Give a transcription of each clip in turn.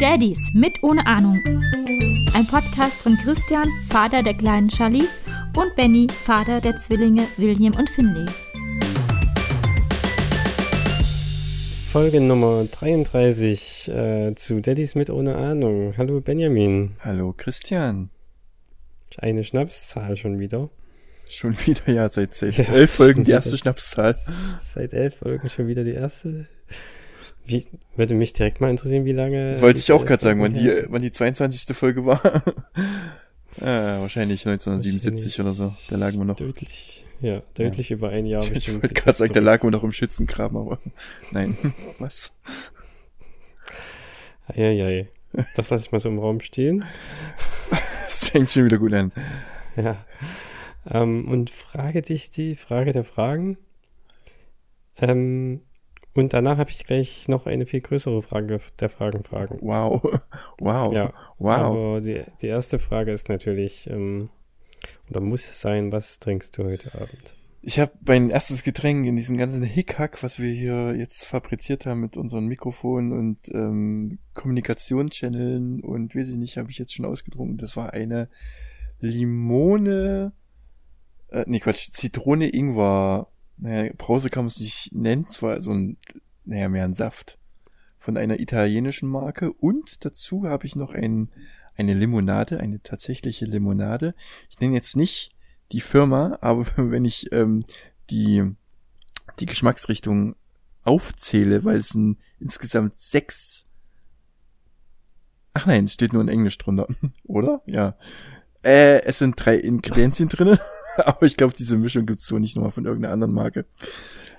Daddies mit ohne Ahnung. Ein Podcast von Christian, Vater der kleinen Charlize, und Benny, Vater der Zwillinge William und Finley. Folge Nummer 33 äh, zu Daddies mit ohne Ahnung. Hallo Benjamin. Hallo Christian. Eine Schnapszahl schon wieder. Schon wieder, ja, seit, seit ja, elf Folgen die erste Schnapszahl. Seit elf Folgen schon wieder die erste. Wie, würde mich direkt mal interessieren, wie lange. Wollte ich auch gerade sagen, wann die, wann die 22. Folge war. ah, wahrscheinlich 1977 oder so. Da lagen wir noch. Deutlich, ja, deutlich ja. über ein Jahr. Ich, ich wollte gerade sagen, da lagen wir noch im Schützengraben, aber nein. Was? Eieiei. Das lasse ich mal so im Raum stehen. Das fängt schon wieder gut an. Ja. Ähm, und frage dich die Frage der Fragen. Ähm, und danach habe ich gleich noch eine viel größere Frage der Fragen fragen. Wow. Wow. Ja. Wow. Aber die, die erste Frage ist natürlich, ähm, oder muss sein, was trinkst du heute Abend? Ich habe mein erstes Getränk in diesem ganzen Hickhack, was wir hier jetzt fabriziert haben mit unseren Mikrofonen und ähm, Kommunikationschanneln und weiß ich nicht, habe ich jetzt schon ausgetrunken. Das war eine Limone, äh, nee Quatsch, Zitrone Ingwer naja, Brause kann man es nicht nennen, zwar so ein, naja, mehr ein Saft von einer italienischen Marke und dazu habe ich noch ein, eine Limonade, eine tatsächliche Limonade. Ich nenne jetzt nicht die Firma, aber wenn ich ähm, die, die Geschmacksrichtung aufzähle, weil es sind insgesamt sechs Ach nein, es steht nur in Englisch drunter, oder? Ja. Äh, es sind drei Ingredienzien drinne. Aber ich glaube, diese Mischung gibt's so nicht nochmal von irgendeiner anderen Marke.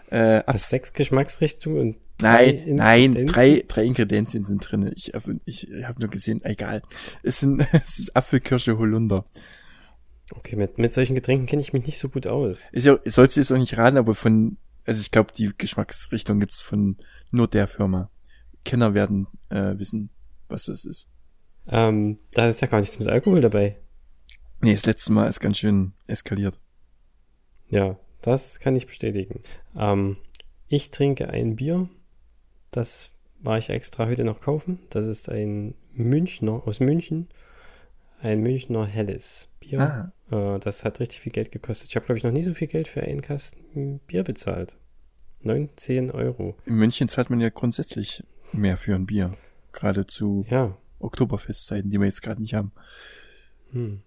Äh, das sechs Geschmacksrichtungen und Nein, nein, drei, drei Ingredienzien sind drin. Ich, ich, ich habe nur gesehen, egal. Es sind, es ist Apfelkirsche Holunder. Okay, mit, mit solchen Getränken kenne ich mich nicht so gut aus. Ich, ich soll jetzt auch nicht raten, aber von, also ich glaube, die Geschmacksrichtung gibt's von nur der Firma. Kenner werden äh, wissen, was das ist. Ähm, da ist ja gar nichts mit Alkohol dabei. Nee, das letzte Mal ist ganz schön eskaliert. Ja, das kann ich bestätigen. Ähm, ich trinke ein Bier. Das war ich extra heute noch kaufen. Das ist ein Münchner aus München. Ein Münchner helles Bier. Ah. Äh, das hat richtig viel Geld gekostet. Ich habe, glaube ich, noch nie so viel Geld für einen Kasten Bier bezahlt. 19 Euro. In München zahlt man ja grundsätzlich mehr für ein Bier. Gerade zu ja. Oktoberfestzeiten, die wir jetzt gerade nicht haben. Hm.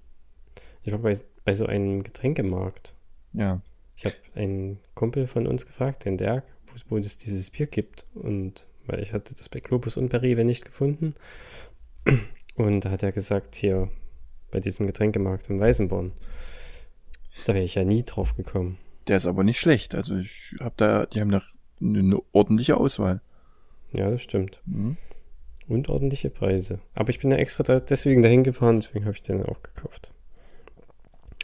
Ich war bei, bei so einem Getränkemarkt. Ja. Ich habe einen Kumpel von uns gefragt, den Dirk, wo, es dieses Bier gibt. Und weil ich hatte das bei Globus und bei Rewe nicht gefunden. Und da hat er gesagt, hier bei diesem Getränkemarkt in Weißenborn. Da wäre ich ja nie drauf gekommen. Der ist aber nicht schlecht. Also ich habe da, die haben da eine ordentliche Auswahl. Ja, das stimmt. Mhm. Und ordentliche Preise. Aber ich bin ja extra da, deswegen dahin gefahren, deswegen habe ich den auch gekauft.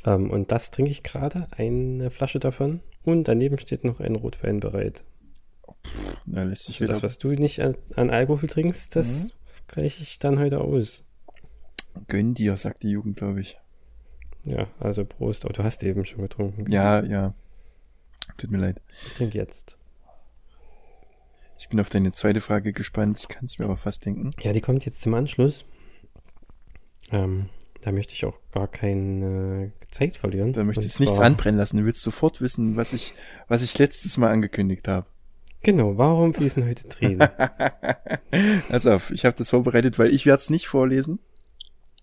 Ähm, und das trinke ich gerade, eine Flasche davon. Und daneben steht noch ein Rotwein bereit. Pff, na, lässt sich also das, was du nicht an, an Alkohol trinkst, das mhm. gleiche ich dann heute aus. Gönn dir, sagt die Jugend, glaube ich. Ja, also Prost. Oh, du hast eben schon getrunken. Ja, ja. Tut mir leid. Ich trinke jetzt. Ich bin auf deine zweite Frage gespannt. Ich kann es mir aber fast denken. Ja, die kommt jetzt zum Anschluss. Ähm, da möchte ich auch gar keine Zeit verlieren. Da möchte ich nichts anbrennen lassen. Du willst sofort wissen, was ich, was ich letztes Mal angekündigt habe. Genau, warum fließen heute Tränen? Pass auf, ich habe das vorbereitet, weil ich werde es nicht vorlesen.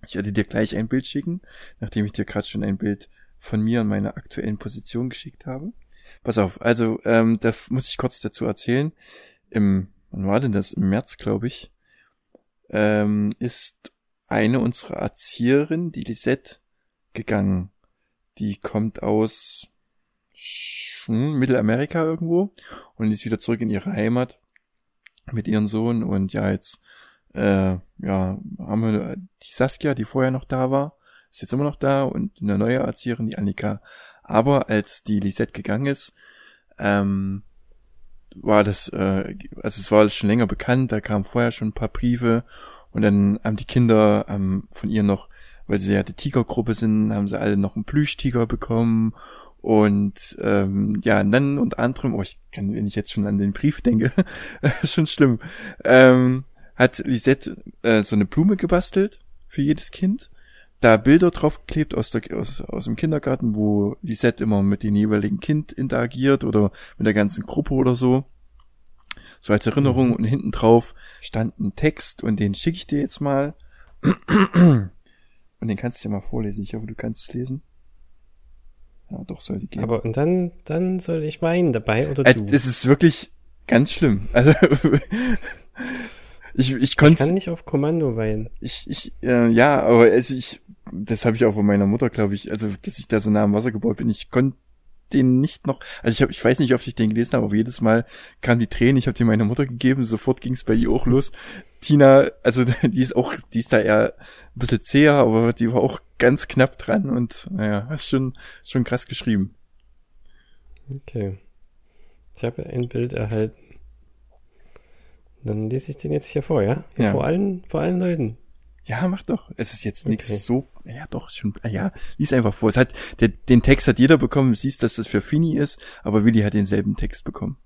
Ich werde dir gleich ein Bild schicken, nachdem ich dir gerade schon ein Bild von mir und meiner aktuellen Position geschickt habe. Pass auf, also ähm, da muss ich kurz dazu erzählen. Im, wann war denn das? Im März, glaube ich, ähm, ist eine unserer Erzieherinnen, die Lisette, gegangen. Die kommt aus Mittelamerika irgendwo und ist wieder zurück in ihre Heimat mit ihrem Sohn und ja, jetzt äh, ja, haben wir die Saskia, die vorher noch da war, ist jetzt immer noch da und eine neue Erzieherin, die Annika. Aber als die Lisette gegangen ist, ähm, war das, äh, also es war schon länger bekannt, da kamen vorher schon ein paar Briefe und dann haben die Kinder ähm, von ihr noch, weil sie ja die Tigergruppe sind, haben sie alle noch einen Plüschtiger bekommen Und ähm, ja, dann unter anderem, oh, ich kann, wenn ich jetzt schon an den Brief denke, schon schlimm, ähm, hat Lisette äh, so eine Blume gebastelt für jedes Kind, da Bilder draufgeklebt aus, der, aus, aus dem Kindergarten, wo Lisette immer mit dem jeweiligen Kind interagiert oder mit der ganzen Gruppe oder so. So als Erinnerung mhm. und hinten drauf stand ein Text und den schicke ich dir jetzt mal. Und den kannst du dir mal vorlesen. Ich hoffe, du kannst es lesen. Ja, doch soll die gehen. Aber und dann, dann soll ich weinen dabei oder äh, du? Das ist wirklich ganz schlimm. Also ich, ich konnte. Ich kann nicht auf Kommando weinen. Ich, ich, äh, ja, aber also ich, das habe ich auch von meiner Mutter, glaube ich, also dass ich da so nah am Wasser gebaut bin. Ich konnte den nicht noch, also ich habe, ich weiß nicht, ob ich den gelesen habe, aber jedes Mal kam die Tränen, ich habe die meiner Mutter gegeben, sofort ging es bei ihr auch los. Tina, also die ist auch, die ist da eher ein bisschen zäher, aber die war auch ganz knapp dran und naja, ist schon, schon krass geschrieben. Okay. Ich habe ein Bild erhalten. Dann lese ich den jetzt hier vor, ja? ja. Vor allen, vor allen Leuten. Ja, mach doch. Es ist jetzt nichts okay. so, ja doch, schon, ja, lies einfach vor. Es hat, der, den Text hat jeder bekommen, du siehst, dass das für Fini ist, aber Willi hat denselben Text bekommen.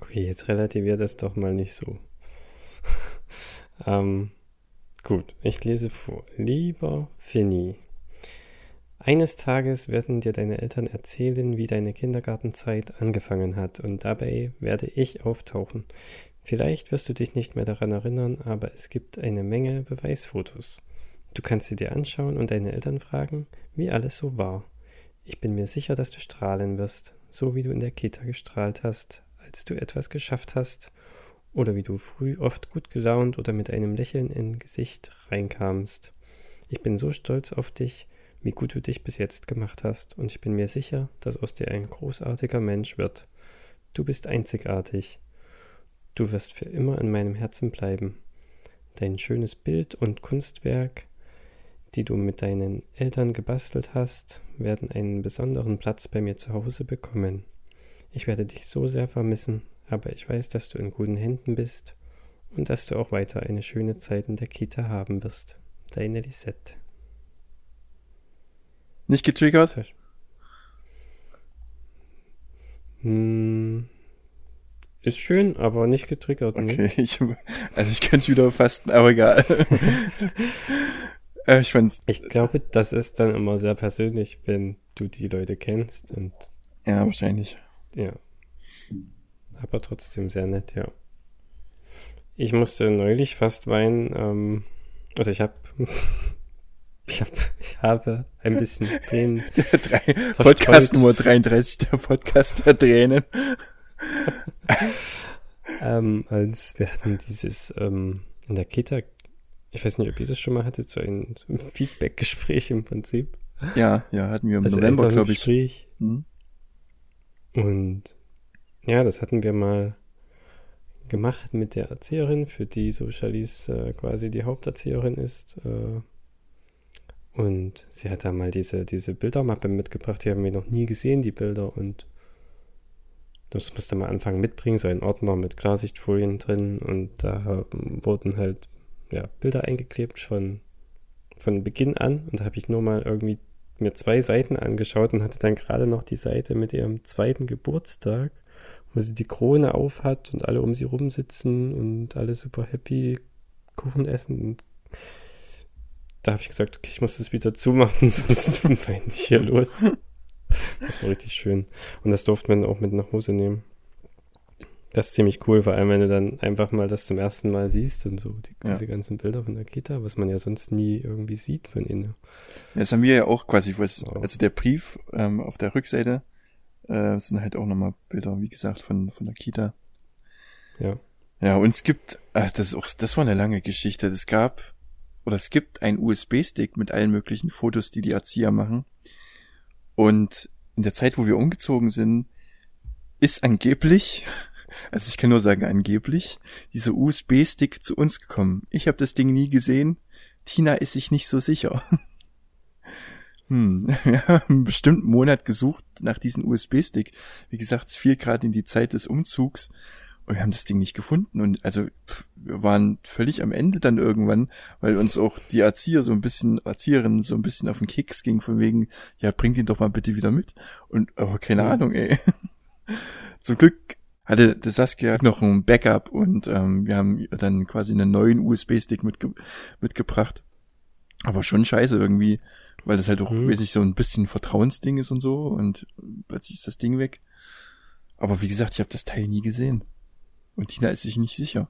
Okay, jetzt relativiert das doch mal nicht so. ähm, Gut, ich lese vor. Lieber Finny, eines Tages werden dir deine Eltern erzählen, wie deine Kindergartenzeit angefangen hat, und dabei werde ich auftauchen. Vielleicht wirst du dich nicht mehr daran erinnern, aber es gibt eine Menge Beweisfotos. Du kannst sie dir anschauen und deine Eltern fragen, wie alles so war. Ich bin mir sicher, dass du strahlen wirst, so wie du in der Kita gestrahlt hast, als du etwas geschafft hast oder wie du früh oft gut gelaunt oder mit einem Lächeln im Gesicht reinkamst. Ich bin so stolz auf dich, wie gut du dich bis jetzt gemacht hast, und ich bin mir sicher, dass aus dir ein großartiger Mensch wird. Du bist einzigartig. Du wirst für immer in meinem Herzen bleiben. Dein schönes Bild und Kunstwerk, die du mit deinen Eltern gebastelt hast, werden einen besonderen Platz bei mir zu Hause bekommen. Ich werde dich so sehr vermissen, aber ich weiß, dass du in guten Händen bist und dass du auch weiter eine schöne Zeit in der Kita haben wirst. Deine Lisette. Nicht getriggert? Hm, ist schön, aber nicht getriggert. Ne? Okay, ich, also ich könnte es wieder fasten, aber egal. äh, ich fand's. Ich glaube, das ist dann immer sehr persönlich, wenn du die Leute kennst und. Ja, wahrscheinlich. Ja aber trotzdem sehr nett, ja. Ich musste neulich fast weinen, ähm, oder ich habe ich, hab, ich habe ein bisschen Tränen. Podcast Nummer 33, der Podcast der Tränen. Ähm, als wir hatten dieses ähm, in der Kita, ich weiß nicht, ob ihr das schon mal hattet, so ein Feedback-Gespräch im Prinzip. Ja, ja, hatten wir im also November, glaube ich. Hm? Und ja, das hatten wir mal gemacht mit der Erzieherin, für die so Charlize äh, quasi die Haupterzieherin ist. Äh, und sie hat da mal diese, diese Bildermappe mitgebracht, die haben wir noch nie gesehen, die Bilder. Und das musste man anfangen mitbringen, so ein Ordner mit Klarsichtfolien drin. Und da wurden halt ja, Bilder eingeklebt von, von Beginn an. Und da habe ich nur mal irgendwie mir zwei Seiten angeschaut und hatte dann gerade noch die Seite mit ihrem zweiten Geburtstag wo sie die Krone auf hat und alle um sie rum sitzen und alle super happy Kuchen essen. Und da habe ich gesagt, okay, ich muss das wieder zumachen, sonst weine ich hier los. Das war richtig schön. Und das durfte man auch mit nach Hause nehmen. Das ist ziemlich cool, vor allem wenn du dann einfach mal das zum ersten Mal siehst und so die, ja. diese ganzen Bilder von der Kita, was man ja sonst nie irgendwie sieht von innen. Das haben wir ja auch quasi, was, also der Brief ähm, auf der Rückseite, äh, sind halt auch nochmal Bilder, wie gesagt, von, von der Kita. Ja. Ja, und es gibt, ach, das ist auch, das war eine lange Geschichte. Es gab, oder es gibt einen USB-Stick mit allen möglichen Fotos, die die Erzieher machen. Und in der Zeit, wo wir umgezogen sind, ist angeblich, also ich kann nur sagen angeblich, dieser USB-Stick zu uns gekommen. Ich habe das Ding nie gesehen. Tina ist sich nicht so sicher. Hm, wir haben einen bestimmten Monat gesucht nach diesem USB-Stick. Wie gesagt, es fiel gerade in die Zeit des Umzugs. Und wir haben das Ding nicht gefunden. Und also wir waren völlig am Ende dann irgendwann, weil uns auch die Erzieher so ein bisschen, Erzieherin so ein bisschen auf den Keks ging, von wegen, ja, bringt ihn doch mal bitte wieder mit. Und aber keine ja. Ahnung, ey. Zum Glück hatte der Saskia noch ein Backup und ähm, wir haben dann quasi einen neuen USB-Stick mitge mitgebracht. Aber schon scheiße irgendwie, weil das halt auch, mhm. ich, so ein bisschen Vertrauensding ist und so und plötzlich ist das Ding weg. Aber wie gesagt, ich habe das Teil nie gesehen. Und Tina ist sich nicht sicher.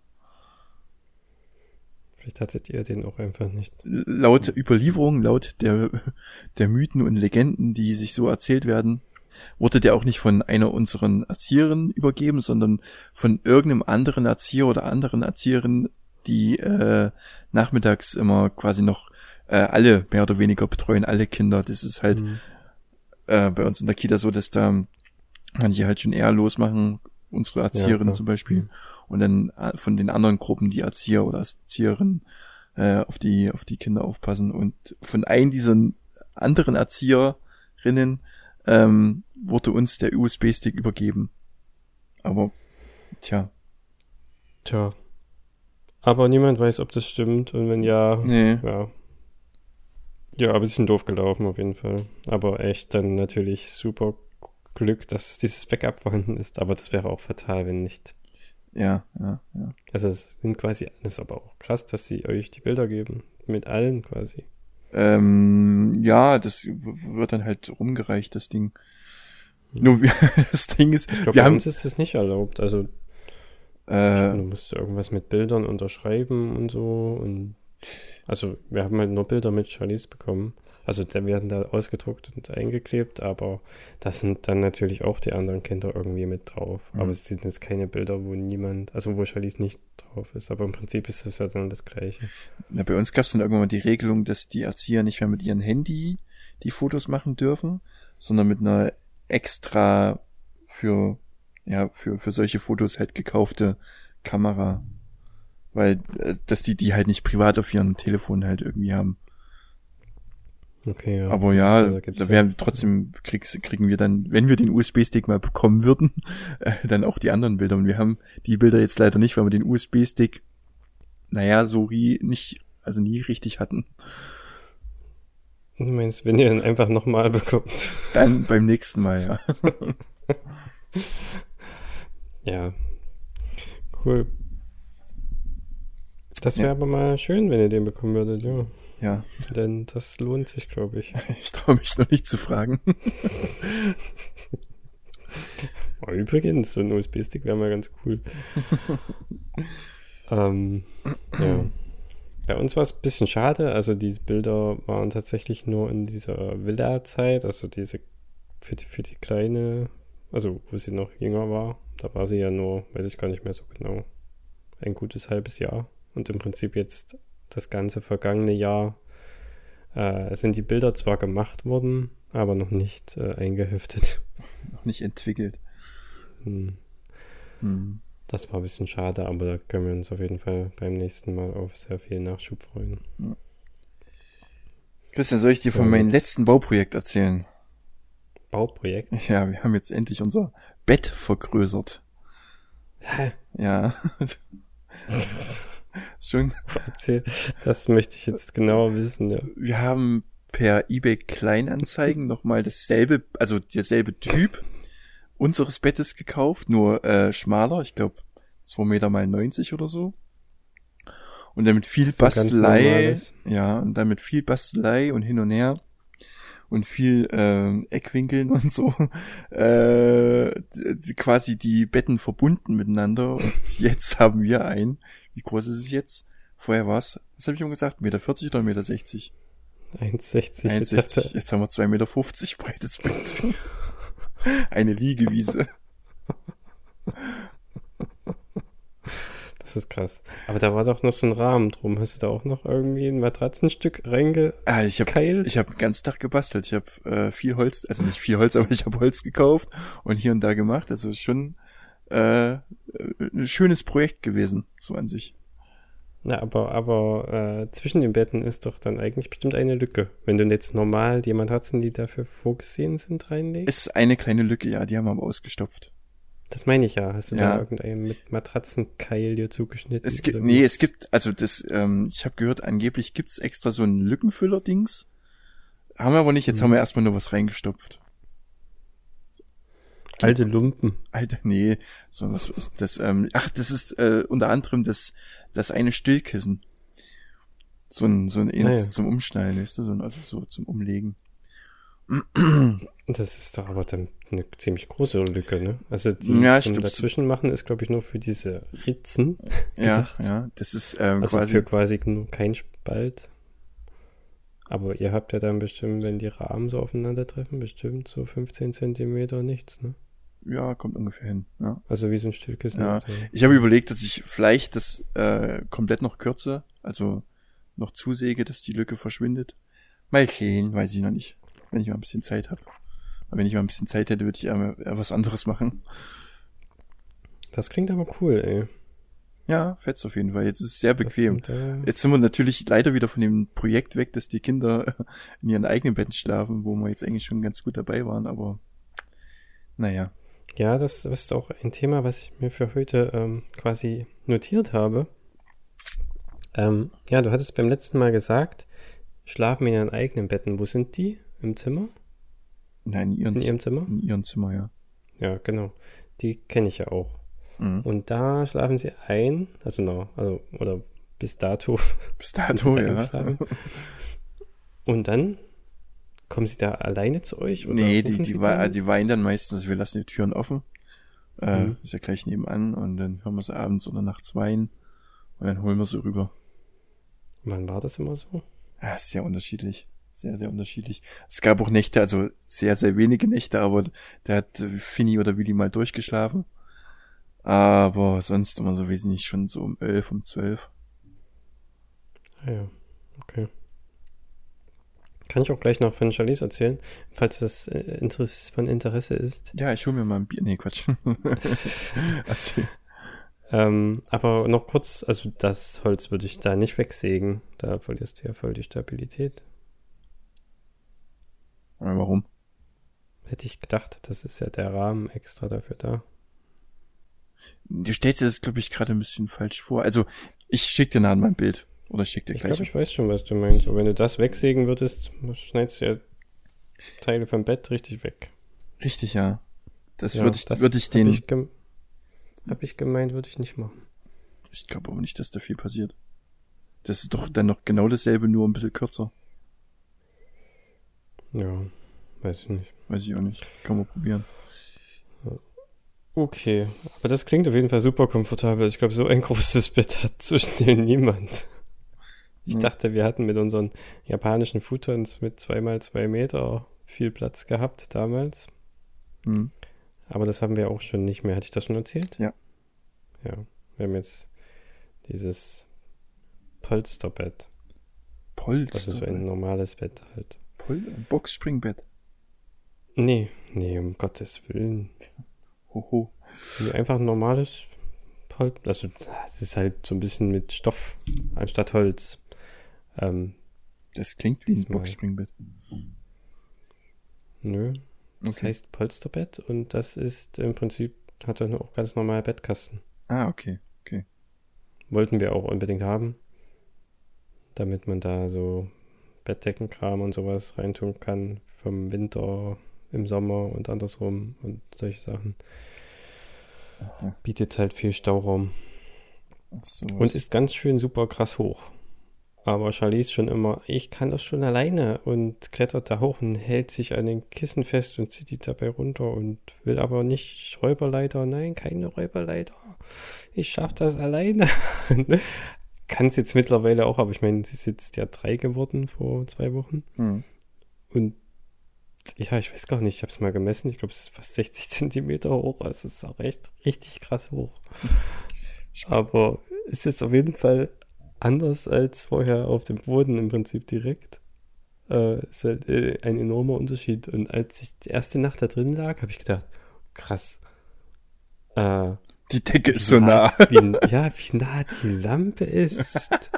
Vielleicht hattet ihr den auch einfach nicht. Laut Überlieferung, laut der, der Mythen und Legenden, die sich so erzählt werden, wurde der auch nicht von einer unseren Erzieherinnen übergeben, sondern von irgendeinem anderen Erzieher oder anderen Erzieherinnen, die äh, nachmittags immer quasi noch äh, alle mehr oder weniger betreuen, alle Kinder. Das ist halt mhm. äh, bei uns in der Kita so, dass da manche halt schon eher losmachen, unsere Erzieherinnen ja, zum Beispiel, mhm. und dann äh, von den anderen Gruppen die Erzieher oder Erzieherinnen äh, auf die auf die Kinder aufpassen und von einem dieser anderen Erzieherinnen ähm, wurde uns der USB-Stick übergeben. Aber tja. Tja. Aber niemand weiß, ob das stimmt und wenn ja, nee. ja. Ja, ein bisschen doof gelaufen auf jeden Fall. Aber echt dann natürlich super Glück, dass dieses Backup vorhanden ist. Aber das wäre auch fatal, wenn nicht. Ja, ja, ja. Also es sind quasi, ist aber auch krass, dass sie euch die Bilder geben. Mit allen quasi. Ähm, ja, das wird dann halt rumgereicht, das Ding. Hm. Nur das Ding ist, ich glaube, bei haben, uns ist das nicht erlaubt. Also äh, du musst irgendwas mit Bildern unterschreiben und so und also wir haben halt nur Bilder mit Charlies bekommen. Also da werden da ausgedruckt und eingeklebt, aber da sind dann natürlich auch die anderen Kinder irgendwie mit drauf. Mhm. Aber es sind jetzt keine Bilder, wo niemand, also wo Charlies nicht drauf ist. Aber im Prinzip ist es ja dann das Gleiche. Na, bei uns gab es dann irgendwann mal die Regelung, dass die Erzieher nicht mehr mit ihrem Handy die Fotos machen dürfen, sondern mit einer extra für, ja, für, für solche Fotos halt gekaufte Kamera weil äh, dass die die halt nicht privat auf ihrem Telefon halt irgendwie haben. Okay, ja. Aber ja, also, da, da werden trotzdem kriegst, kriegen wir dann, wenn wir den USB-Stick mal bekommen würden, äh, dann auch die anderen Bilder. Und wir haben die Bilder jetzt leider nicht, weil wir den USB-Stick, naja, so wie nicht, also nie richtig hatten. Du meinst, wenn ihr ihn einfach nochmal bekommt? Dann beim nächsten Mal, ja. ja. Cool. Das wäre ja. aber mal schön, wenn ihr den bekommen würdet, ja. Ja. Denn das lohnt sich, glaube ich. Ich traue mich noch nicht zu fragen. oh, übrigens, so ein USB-Stick wäre mal ganz cool. ähm, ja. Bei uns war es ein bisschen schade. Also diese Bilder waren tatsächlich nur in dieser Villa-Zeit, also diese für die, für die kleine, also wo sie noch jünger war. Da war sie ja nur, weiß ich gar nicht mehr so genau, ein gutes halbes Jahr. Und im Prinzip jetzt das ganze vergangene Jahr äh, sind die Bilder zwar gemacht worden, aber noch nicht äh, eingeheftet. Noch nicht entwickelt. Hm. Hm. Das war ein bisschen schade, aber da können wir uns auf jeden Fall beim nächsten Mal auf sehr viel Nachschub freuen. Ja. Christian, soll ich dir von ja, meinem letzten Bauprojekt erzählen? Bauprojekt? Ja, wir haben jetzt endlich unser Bett vergrößert. Hä? Ja. Schon. Erzähl, das möchte ich jetzt genauer wissen, ja. Wir haben per eBay Kleinanzeigen nochmal dasselbe, also derselbe Typ unseres Bettes gekauft, nur äh, schmaler, ich glaube 2 Meter mal 90 oder so. Und damit viel Bastelei, ja, und damit viel Bastelei und hin und her und viel äh, Eckwinkeln und so äh, quasi die Betten verbunden miteinander und jetzt haben wir ein, wie groß ist es jetzt? Vorher war es, was habe ich ihm gesagt, Meter 40 oder Meter 60? 1,60. 1,60. Jetzt haben wir 2,50 Meter breites Bett. Eine Liegewiese. Das ist krass. Aber da war doch noch so ein Rahmen drum. Hast du da auch noch irgendwie ein Matratzenstück reingekeilt? Ah, ich habe ich hab den ganzen Tag gebastelt. Ich habe äh, viel Holz, also nicht viel Holz, aber ich habe Holz gekauft und hier und da gemacht. Also schon äh, ein schönes Projekt gewesen, so an sich. Na, aber, aber äh, zwischen den Betten ist doch dann eigentlich bestimmt eine Lücke. Wenn du jetzt normal die Matratzen, die dafür vorgesehen sind, reinlegst. Es ist eine kleine Lücke, ja, die haben wir aber ausgestopft. Das meine ich ja. Hast du Ja. da irgendeinen mit Matratzenkeil dir zugeschnitten? Es gibt, nee, es gibt, also das, ähm, ich habe gehört, angeblich gibt's extra so ein Lückenfüller-Dings. Haben wir aber nicht, jetzt Mhm. haben wir erstmal nur was reingestopft. Alte Lumpen. Alter, nee, so was ist das, ähm, ach, das ist äh, unter anderem das, das eine Stillkissen. So ein, so ein ins, Ah, zum Umschneiden, weißt du, so ein, also so zum Umlegen. Das ist doch aber dann eine ziemlich große Lücke, ne? Also die Ja, zum dazwischen machen ist, glaube ich, nur für diese Ritzen. Ja, gedacht. ja, das ist ähm, Also quasi, für quasi nur kein Spalt. Aber ihr habt ja dann bestimmt, wenn die Rahmen so aufeinandertreffen, bestimmt so 15 Zentimeter nichts, ne? Ja, kommt ungefähr hin, ja. Also wie so ein Stillkissen. Ja. oder- Ich habe überlegt, dass ich vielleicht das äh, komplett noch kürze, also noch zusäge, dass die Lücke verschwindet. Mal sehen, weiß ich noch nicht, wenn ich mal ein bisschen Zeit habe. Aber wenn ich mal ein bisschen Zeit hätte, würde ich eher, eher was anderes machen. Das klingt aber cool, ey. Ja, fetzt auf jeden Fall. Jetzt ist es sehr bequem. sind, äh, Jetzt sind wir natürlich leider wieder von dem Projekt weg, dass die Kinder in ihren eigenen Betten schlafen, wo wir jetzt eigentlich schon ganz gut dabei waren, aber naja. Ja, das ist auch ein Thema, was ich mir für heute ähm, quasi notiert habe. Ähm, ja, du hattest beim letzten Mal gesagt, schlafen in ihren eigenen Betten. Wo sind die? Im Zimmer? Nein, in ihren, In ihrem Zimmer? in ihrem Zimmer, ja. Ja, genau. Die kenne ich ja auch. Mhm. Und da schlafen sie ein, also no, also oder bis dato. Bis dato, ja. Und dann kommen sie da alleine zu euch? Oder Nee, die, die, dann? die weinen dann meistens, wir lassen die Türen offen. Äh, Mhm. Ist ja gleich nebenan und dann hören wir sie abends oder nachts weinen und dann holen wir sie rüber. Wann war das immer so? Ja, ist sehr unterschiedlich. Sehr, sehr unterschiedlich. Es gab auch Nächte, also sehr, sehr wenige Nächte, aber da hat Finny oder Willi mal durchgeschlafen. Aber sonst immer so wesentlich schon so um elf, um zwölf. Ah ja, okay. Kann ich auch gleich noch von Charlize erzählen, falls das äh, Interess von Interesse ist. Ja, ich hol mir mal ein Bier. Nee, Quatsch. Erzähl. Ähm, aber noch kurz, also das Holz würde ich da nicht wegsägen. Da verlierst du ja voll die Stabilität. Warum? Hätte ich gedacht, das ist ja der Rahmen extra dafür da. Du stellst dir das, glaube ich, gerade ein bisschen falsch vor. Also, ich schick dir nachher mal ein Bild. Oder schick dir Ich gleich. glaube, ich weiß schon, was du meinst. Aber wenn du das wegsägen würdest, schneidest du ja Teile vom Bett richtig weg. Richtig, ja. Das Ja, würde ich, das würde ich den. ich, hab ich gemeint, würde ich nicht machen. Ich glaube aber nicht, dass da viel passiert. Das ist doch dann noch genau dasselbe, nur ein bisschen kürzer. Ja, weiß ich nicht. Weiß ich auch nicht. Kann man probieren. Okay, aber das klingt auf jeden Fall super komfortabel. Ich glaube, so ein großes Bett hat so schnell niemand. Ich Nee. dachte, wir hatten mit unseren japanischen Futons mit zweimal zwei Meter viel Platz gehabt damals. Hm. Aber das haben wir auch schon nicht mehr. Hatte ich das schon erzählt? Ja. Ja, wir haben jetzt dieses Polsterbett. Das ist so ein normales Bett halt. Pol Boxspringbett. Nee, nee, um Gottes Willen. Hoho. Nee, einfach ein normales Pol Also, es ist halt so ein bisschen mit Stoff anstatt Holz. Ähm, Das klingt wie ein. Boxspringbett. nö. Das Okay. heißt Polsterbett und das ist im Prinzip, hat dann auch ganz normal Bettkasten. Ah, okay. Wollten wir auch unbedingt haben. Damit man da so Bettdeckenkram und sowas reintun kann. Vom Winter im Sommer und andersrum und solche Sachen. Aha. Bietet halt viel Stauraum. So. Und ist ganz schön super krass hoch. Aber Charlize schon immer, ich kann das schon alleine und klettert da hoch und hält sich an den Kissen fest und zieht die dabei runter und will aber nicht Räuberleiter. Nein, keine Räuberleiter. Ich schaff das alleine. kann es jetzt mittlerweile auch, aber ich meine, sie ist jetzt ja drei geworden vor zwei Wochen. Hm. Und ja, ich weiß gar nicht, ich habe es mal gemessen. Ich glaube, es ist fast 60 Zentimeter hoch. Also es ist auch echt richtig krass hoch. Aber es ist auf jeden Fall anders als vorher auf dem Boden im Prinzip direkt. Äh, ist halt äh, ein enormer Unterschied. Und als ich die erste Nacht da drin lag, habe ich gedacht, krass. Äh, Die Decke ist so nah. Wie, ja, wie nah die Lampe ist.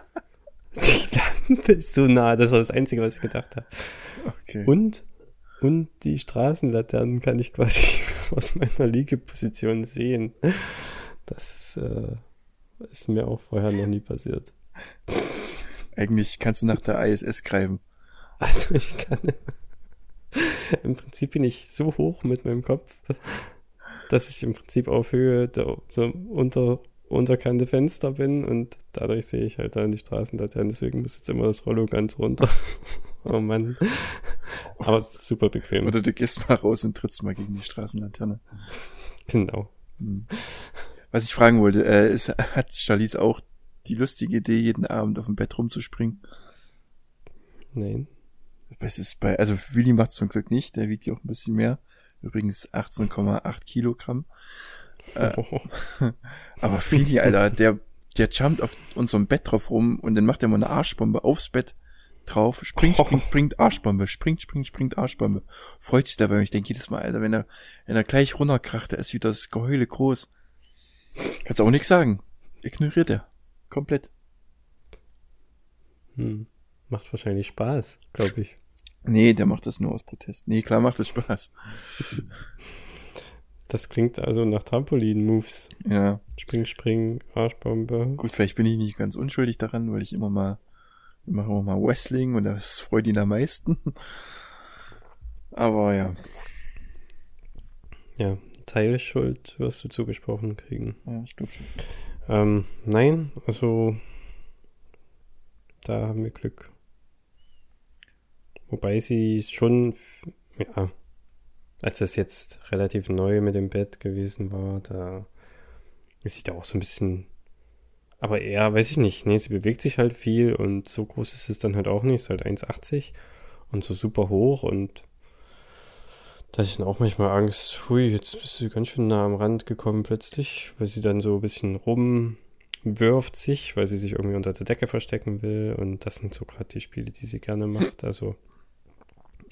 die Lampe ist so nah. Das war das Einzige, was ich gedacht habe. Okay. Und, und die Straßenlaternen kann ich quasi aus meiner Liegeposition sehen. Das äh, ist mir auch vorher noch nie passiert. Eigentlich kannst du nach der ISS greifen. Also ich kann. Im Prinzip bin ich so hoch mit meinem Kopf, dass ich im Prinzip auf Höhe der, der unter, unterkante Fenster bin und dadurch sehe ich halt dann die Straßenlaternen. Deswegen muss jetzt immer das Rollo ganz runter. oh Mann. Aber es ist super bequem. Oder du gehst mal raus und trittst mal gegen die Straßenlaterne. Genau. Hm. Was ich fragen wollte, äh, ist, hat Charlize auch die lustige Idee, jeden Abend auf dem Bett rumzuspringen? Nein. Es ist bei, also Willi macht zum Glück nicht, der wiegt ja auch ein bisschen mehr. Übrigens 18,8 Kilogramm. Äh, aber Fili, Alter, der, der jumpt auf unserem Bett drauf rum und dann macht er mal eine Arschbombe aufs Bett drauf, springt, springt, springt, Arschbombe, springt, springt, springt, Arschbombe. Freut sich dabei und ich denke jedes Mal, Alter, wenn er, wenn er gleich runterkracht, da ist wieder das Geheule groß. Kannst auch nichts sagen. Ignoriert er. Komplett. Hm. Macht wahrscheinlich Spaß, glaube ich. Nee, der macht das nur aus Protest. Nee, klar macht das Spaß. Das klingt also nach Trampolin-Moves. Ja. Spring, spring, Arschbombe. Gut, vielleicht bin ich nicht ganz unschuldig daran, weil ich immer mal, wir machen immer mal Wrestling und das freut ihn am meisten. Aber ja. Ja, Teilschuld wirst du zugesprochen kriegen. Ja, ich glaube schon. Ähm, nein, also da haben wir Glück. Wobei sie schon, ja, als es jetzt relativ neu mit dem Bett gewesen war, da ist sie da auch so ein bisschen, aber eher, weiß ich nicht, nee, sie bewegt sich halt viel und so groß ist es dann halt auch nicht, ist halt 1,80 und so super hoch und da hatte ich dann auch manchmal Angst, hui, jetzt bist du ganz schön nah am Rand gekommen plötzlich, weil sie dann so ein bisschen rumwirft sich, weil sie sich irgendwie unter der Decke verstecken will. Und das sind so gerade die Spiele, die sie gerne macht, also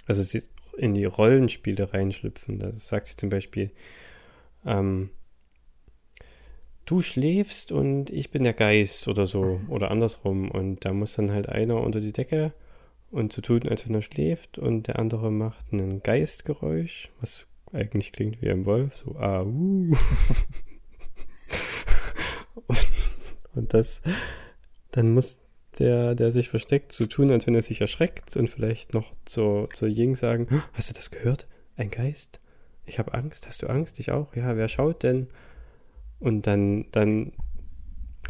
also sie in die Rollenspiele reinschlüpfen. Da sagt sie zum Beispiel, ähm, du schläfst und ich bin der Geist oder so oder andersrum. Und da muss dann halt einer unter die Decke und so tun, als wenn er schläft und der andere macht ein Geistgeräusch, was eigentlich klingt wie ein Wolf, so ah, uh. und, und das, dann muss der, der sich versteckt, so tun, als wenn er sich erschreckt und vielleicht noch zur, zur Ying sagen, hast du das gehört? Ein Geist? Ich habe Angst. Hast du Angst? Ich auch. Ja, wer schaut denn? Und dann, dann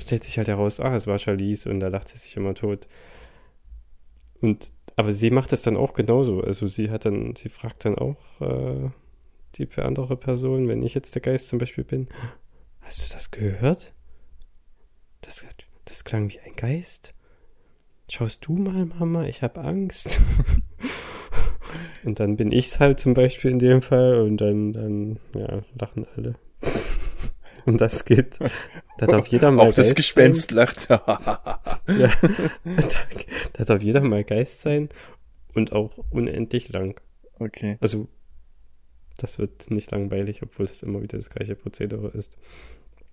stellt sich halt heraus, ah, es war Charlize und da lacht sie sich immer tot. Und, aber sie macht das dann auch genauso. Also sie hat dann, sie fragt dann auch äh, die andere Person, wenn ich jetzt der Geist zum Beispiel bin, hast du das gehört? Das, das klang wie ein Geist. Schaust du mal, Mama, ich habe Angst. und dann bin ich's halt zum Beispiel in dem Fall und dann, dann, ja, lachen alle. Und das geht. Da darf jeder mal Auch das Geist Gespenst lacht. Sein. Ja, da, da darf jeder mal Geist sein und auch unendlich lang. okay. Also, das wird nicht langweilig, obwohl es immer wieder das gleiche Prozedere ist.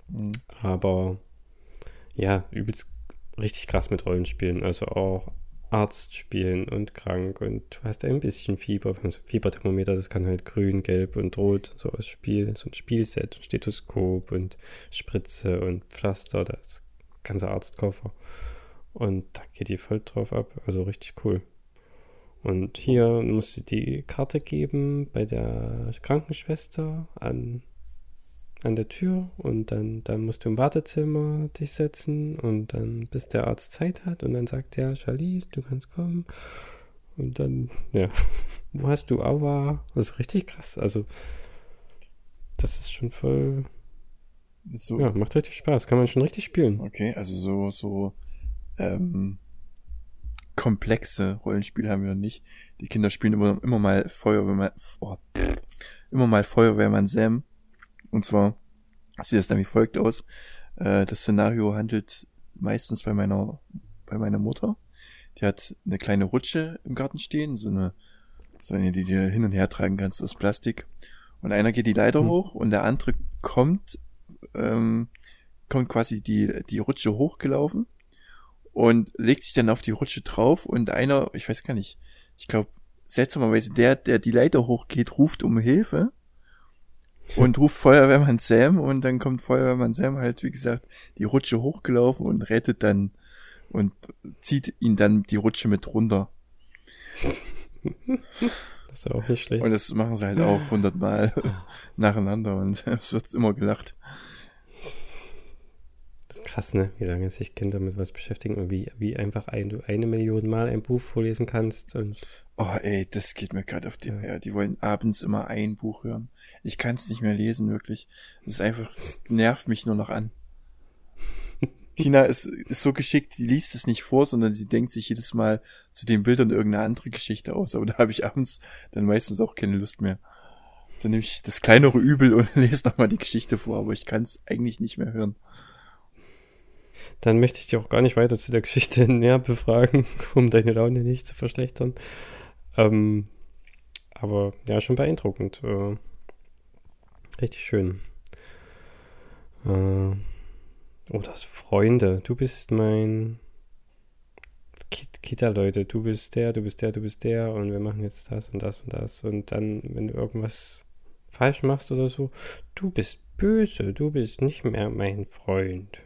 Mhm. Aber ja, übelst richtig krass mit Rollenspielen. Also auch Arzt spielen und krank und du hast ein bisschen Fieber. Also Fieberthermometer, das kann halt grün, gelb und rot, so als Spiel, so ein Spielset, und Stethoskop und Spritze und Pflaster, das ganze Arztkoffer. Und da geht die voll drauf ab. Also richtig cool. Und hier musst du die Karte geben bei der Krankenschwester an an der Tür und dann, dann musst du im Wartezimmer dich setzen und dann, bis der Arzt Zeit hat und dann sagt er, Charlize, du kannst kommen. Und dann, ja, wo hast du Aua? Das ist richtig krass. Also, das ist schon voll, So, ja, macht richtig Spaß. Kann man schon richtig spielen. okay, also so, so, ähm, komplexe Rollenspiele haben wir noch nicht. Die Kinder spielen immer, immer mal Feuerwehrmann, oh, immer mal Feuerwehrmann Sam. Und zwar sieht das dann wie folgt aus. Äh, das Szenario handelt meistens bei meiner, bei meiner Mutter. Die hat eine kleine Rutsche im Garten stehen, so eine, so eine, die du hin und her tragen kannst aus Plastik. Und einer geht die Leiter Hm. hoch und der andere kommt, ähm, kommt quasi die, die Rutsche hochgelaufen und legt sich dann auf die Rutsche drauf und einer, ich weiß gar nicht, ich glaube, seltsamerweise der, der die Leiter hochgeht, ruft um Hilfe und ruft Feuerwehrmann Sam und dann kommt Feuerwehrmann Sam halt, wie gesagt, die Rutsche hochgelaufen und rettet dann und zieht ihn dann die Rutsche mit runter. Das ist ja auch nicht schlecht. Und das machen sie halt auch hundertmal nacheinander und es wird immer gelacht. Das ist krass, ne? Wie lange sich Kinder mit was beschäftigen und wie, wie einfach ein, du eine Million Mal ein Buch vorlesen kannst und Oh ey, das geht mir gerade auf die Eier. Die wollen abends immer ein Buch hören. Ich kann es nicht mehr lesen, wirklich. Das ist einfach, das nervt mich nur noch an. Tina ist, ist so geschickt, die liest es nicht vor, sondern sie denkt sich jedes Mal zu den Bildern irgendeine andere Geschichte aus. Aber da habe ich abends dann meistens auch keine Lust mehr. Dann nehme ich das kleinere Übel und lese nochmal die Geschichte vor, aber ich kann es eigentlich nicht mehr hören. Dann möchte ich dich auch gar nicht weiter zu der Geschichte näher befragen, um deine Laune nicht zu verschlechtern. Ähm, aber ja, schon beeindruckend. Äh, richtig schön. Äh, oh, das Freunde. Du bist mein Kita-Leute. Du bist der, du bist der, du bist der und wir machen jetzt das und das und das. Und dann, wenn du irgendwas falsch machst oder so, du bist böse, du bist nicht mehr mein Freund.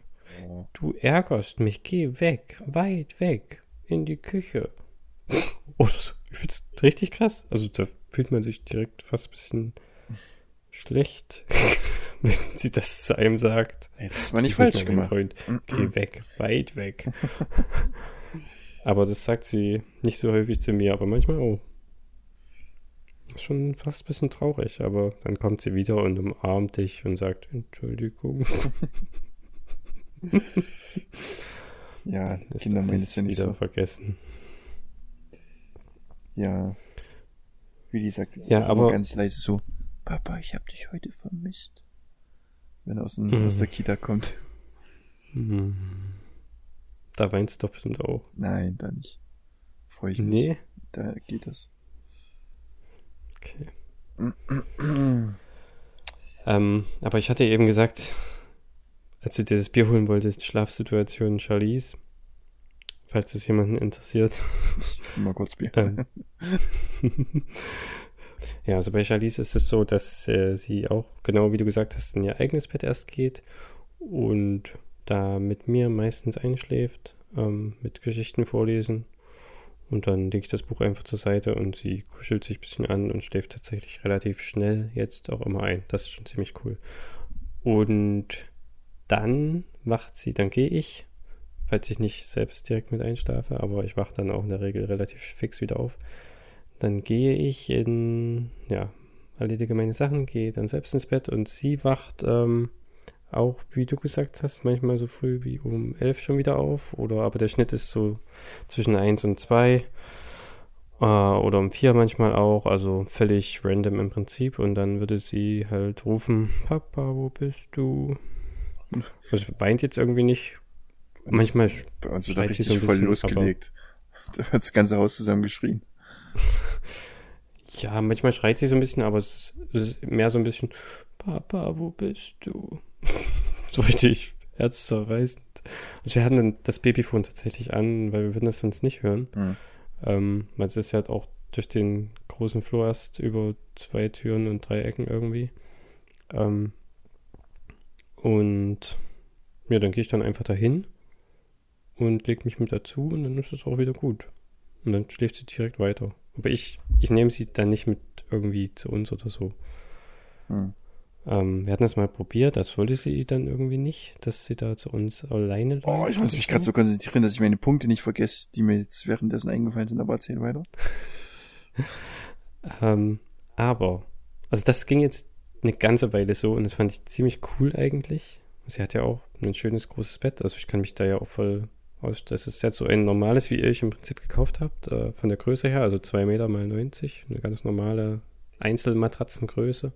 Du ärgerst mich, geh weg, weit weg, in die Küche. Oh, das ist richtig krass. Also da fühlt man sich direkt fast ein bisschen schlecht, wenn sie das zu einem sagt. Jetzt ist mal nicht falsch gemacht. Freund. Geh weg, weit weg. aber das sagt sie nicht so häufig zu mir, aber manchmal auch. Ist schon fast ein bisschen traurig, aber dann kommt sie wieder und umarmt dich und sagt Entschuldigung. ja, ist ja nicht wieder so. vergessen. Ja. Wie die sagt jetzt ja, aber ganz leise so, Papa, ich hab dich heute vermisst. Wenn er aus, dem, mhm. aus der Kita kommt. Mhm. Da weinst du doch bestimmt auch. Nein, da nicht. Freue ich mich. Nee. Da geht das. Okay. ähm, aber ich hatte eben gesagt, als du dir das Bier holen wolltest, Schlafsituation Charlies falls es jemanden interessiert. Mal kurz Bier. Ähm. ja, also bei Charlize ist es so, dass äh, sie auch, genau wie du gesagt hast, in ihr eigenes Bett erst geht und da mit mir meistens einschläft, ähm, mit Geschichten vorlesen. Und dann lege ich das Buch einfach zur Seite und sie kuschelt sich ein bisschen an und schläft tatsächlich relativ schnell jetzt auch immer ein. Das ist schon ziemlich cool. Und dann wacht sie, dann gehe ich falls ich nicht selbst direkt mit einschlafe, aber ich wache dann auch in der Regel relativ fix wieder auf. Dann gehe ich in, ja, erledige meine Sachen, gehe dann selbst ins Bett und sie wacht ähm, auch, wie du gesagt hast, manchmal so früh wie um elf schon wieder auf. Oder aber der Schnitt ist so zwischen eins und zwei äh, oder um vier manchmal auch, also völlig random im Prinzip. Und dann würde sie halt rufen, Papa, wo bist du? Also weint jetzt irgendwie nicht Manchmal bei uns wird da richtig so voll bisschen, losgelegt. Da wird das ganze Haus zusammengeschrien. Ja, manchmal schreit sie so ein bisschen, aber es ist mehr so ein bisschen, Papa, wo bist du? so richtig herzzerreißend. Also wir hatten dann das Babyphone tatsächlich an, weil wir würden das sonst nicht hören. Mhm. Ähm, es ist ja halt auch durch den großen Flur erst über zwei Türen und drei Ecken irgendwie. Ähm, und ja, dann gehe ich dann einfach dahin und legt mich mit dazu und dann ist es auch wieder gut. Und dann schläft sie direkt weiter. Aber ich, ich nehme sie dann nicht mit irgendwie zu uns oder so. Hm. Ähm, wir hatten das mal probiert, das wollte sie dann irgendwie nicht, dass sie da zu uns alleine läuft. Oh, ich muss mich gerade so konzentrieren, dass ich meine Punkte nicht vergesse, die mir jetzt währenddessen eingefallen sind, aber erzähl weiter. ähm, aber, also das ging jetzt eine ganze Weile so und das fand ich ziemlich cool eigentlich. Sie hat ja auch ein schönes großes Bett, also ich kann mich da ja auch voll das ist jetzt so ein normales, wie ihr euch im Prinzip gekauft habt, äh, von der Größe her, also 2 Meter mal 90, eine ganz normale Einzelmatratzengröße.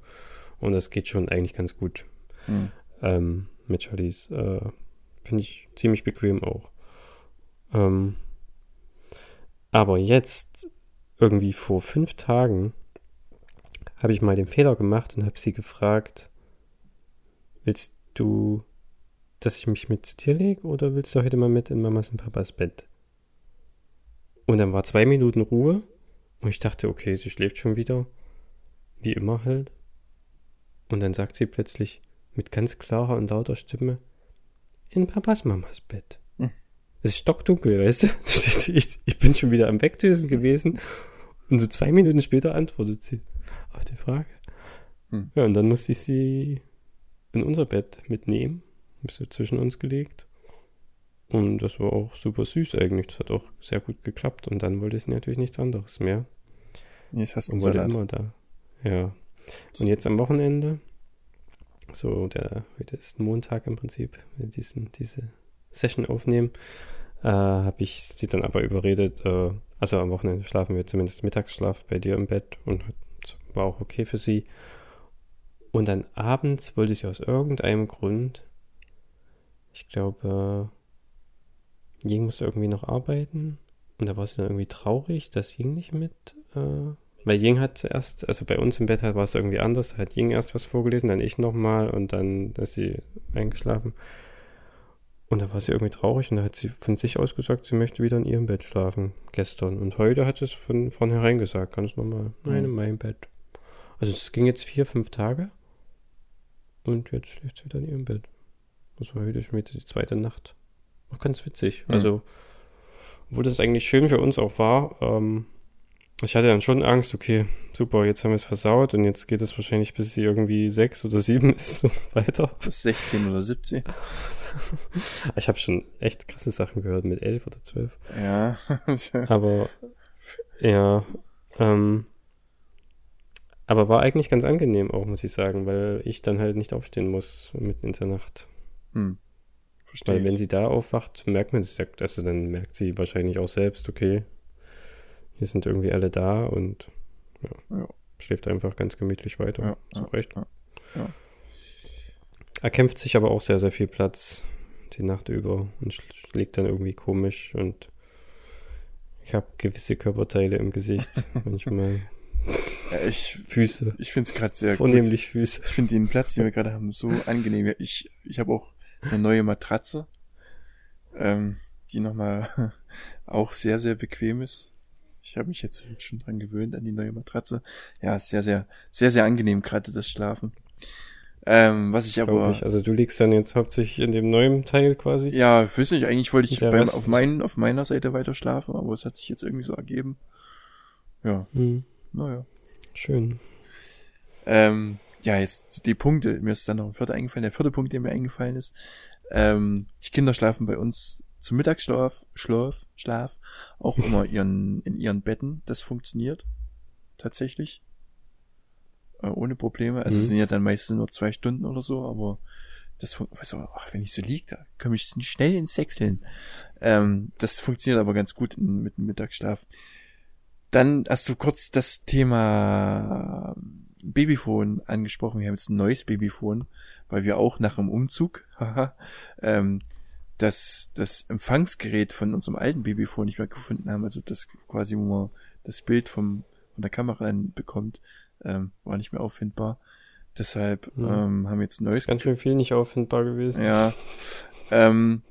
Und das geht schon eigentlich ganz gut mhm. ähm, mit Charlies. Äh, Finde ich ziemlich bequem auch. Ähm, aber jetzt, irgendwie vor fünf Tagen, habe ich mal den Fehler gemacht und habe sie gefragt, willst du dass ich mich mit zu dir lege oder willst du heute mal mit in Mamas und Papas Bett? Und dann war zwei Minuten Ruhe und ich dachte, okay, sie schläft schon wieder. Wie immer halt. Und dann sagt sie plötzlich mit ganz klarer und lauter Stimme, in Papas Mamas Bett. Hm. Es ist stockdunkel, weißt du? Ich, ich bin schon wieder am Wegdösen gewesen und so zwei Minuten später antwortet sie auf die Frage. Hm. Ja, und dann musste ich sie in unser Bett mitnehmen, ist so zwischen uns gelegt. Und das war auch super süß eigentlich. Das hat auch sehr gut geklappt. Und dann wollte sie natürlich nichts anderes mehr. Jetzt hast du Und wurde Salat. immer da. Ja. Und jetzt am Wochenende, so der, heute ist Montag im Prinzip, wenn wir diesen, diese Session aufnehmen, äh, habe ich sie dann aber überredet, äh, also am Wochenende schlafen wir zumindest Mittagsschlaf bei dir im Bett und war auch okay für sie. Und dann abends wollte sie aus irgendeinem Grund, ich glaube, Ying musste irgendwie noch arbeiten und da war sie dann irgendwie traurig, dass Ying nicht mit, äh, weil Ying hat zuerst, also bei uns im Bett war es irgendwie anders, da hat Ying erst was vorgelesen, dann ich nochmal und dann ist sie eingeschlafen. Und da war sie irgendwie traurig und da hat sie von sich aus gesagt, sie möchte wieder in ihrem Bett schlafen, gestern. Und heute hat sie es von vornherein gesagt, ganz normal, nein, in meinem Bett. Also es ging jetzt vier, fünf Tage und jetzt schläft sie wieder in ihrem Bett. Das war heute schon wieder die zweite Nacht. Auch ganz witzig. Mhm. Also, obwohl das eigentlich schön für uns auch war, ähm, ich hatte dann schon Angst, okay, super, jetzt haben wir es versaut und jetzt geht es wahrscheinlich bis sie irgendwie sechs oder sieben ist so weiter. Bis 16 oder 17. Ich habe schon echt krasse Sachen gehört mit elf oder zwölf. Ja. Aber ja, ähm, aber war eigentlich ganz angenehm auch, muss ich sagen, weil ich dann halt nicht aufstehen muss mitten in der Nacht. hm. Verstehe. Weil wenn ich. sie da aufwacht, merkt man ja, also dann merkt sie wahrscheinlich auch selbst, okay, hier sind irgendwie alle da und ja, Ja. schläft einfach ganz gemütlich weiter. Ja, auch ja, recht. Er kämpft sich aber auch sehr, sehr viel Platz die Nacht über und sch- schlägt dann irgendwie komisch und ich habe gewisse Körperteile im Gesicht, manchmal Ja, ich Füße, ich finde es gerade sehr gut. vornehmlich Füße. Ich finde den Platz, den wir gerade haben, so angenehm. Ja, Ich, ich habe auch eine neue Matratze, ähm, die nochmal auch sehr, sehr bequem ist. Ich habe mich jetzt schon dran gewöhnt an die neue Matratze. Ja, sehr, sehr, sehr, sehr angenehm gerade das Schlafen. Ähm, was ich Glaub aber, ich. Also du liegst dann jetzt hauptsächlich in dem neuen Teil quasi. ja, ich weiß nicht, eigentlich wollte ich beim, auf, mein, auf meiner Seite weiter schlafen, aber es hat sich jetzt irgendwie so ergeben. Ja, Hm, naja. schön. Ähm, ja, jetzt die Punkte. Mir ist dann noch ein vierter eingefallen. Der vierte Punkt, der mir eingefallen ist. Ähm, die Kinder schlafen bei uns zum Mittagsschlaf, Schlaf, Schlaf auch immer ihren, in ihren Betten. Das funktioniert tatsächlich. Äh, ohne Probleme. Also es Mhm. sind ja dann meistens nur zwei Stunden oder so, aber das weißt du, ach, wenn ich so lieg, da komme ich schnell ins Sechseln. Ähm, das funktioniert aber ganz gut in, mit dem Mittagsschlaf. Dann hast du kurz das Thema Babyphone angesprochen. Wir haben jetzt ein neues Babyphone, weil wir auch nach dem Umzug ähm, das, das Empfangsgerät von unserem alten Babyphone nicht mehr gefunden haben. Also das quasi, wo man das Bild vom, von der Kamera dann bekommt, ähm, war nicht mehr auffindbar. Deshalb Mhm. ähm, haben wir jetzt ein neues Ist ganz schön viel nicht auffindbar gewesen. ja. Ähm,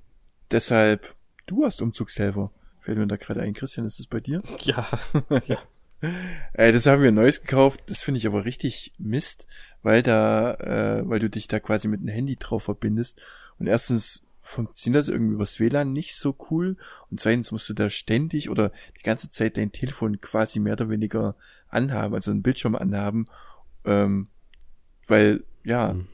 deshalb, du hast Umzugshelfer. Fällt mir da gerade ein. Christian, ist es bei dir? Ja. ja. Äh, das haben wir neues gekauft. Das finde ich aber richtig Mist, weil da, äh, weil du dich da quasi mit einem Handy drauf verbindest. Und erstens funktioniert das irgendwie übers WLAN nicht so cool. Und zweitens musst du da ständig oder die ganze Zeit dein Telefon quasi mehr oder weniger anhaben, also einen Bildschirm anhaben. Ähm, weil, ja, Hm.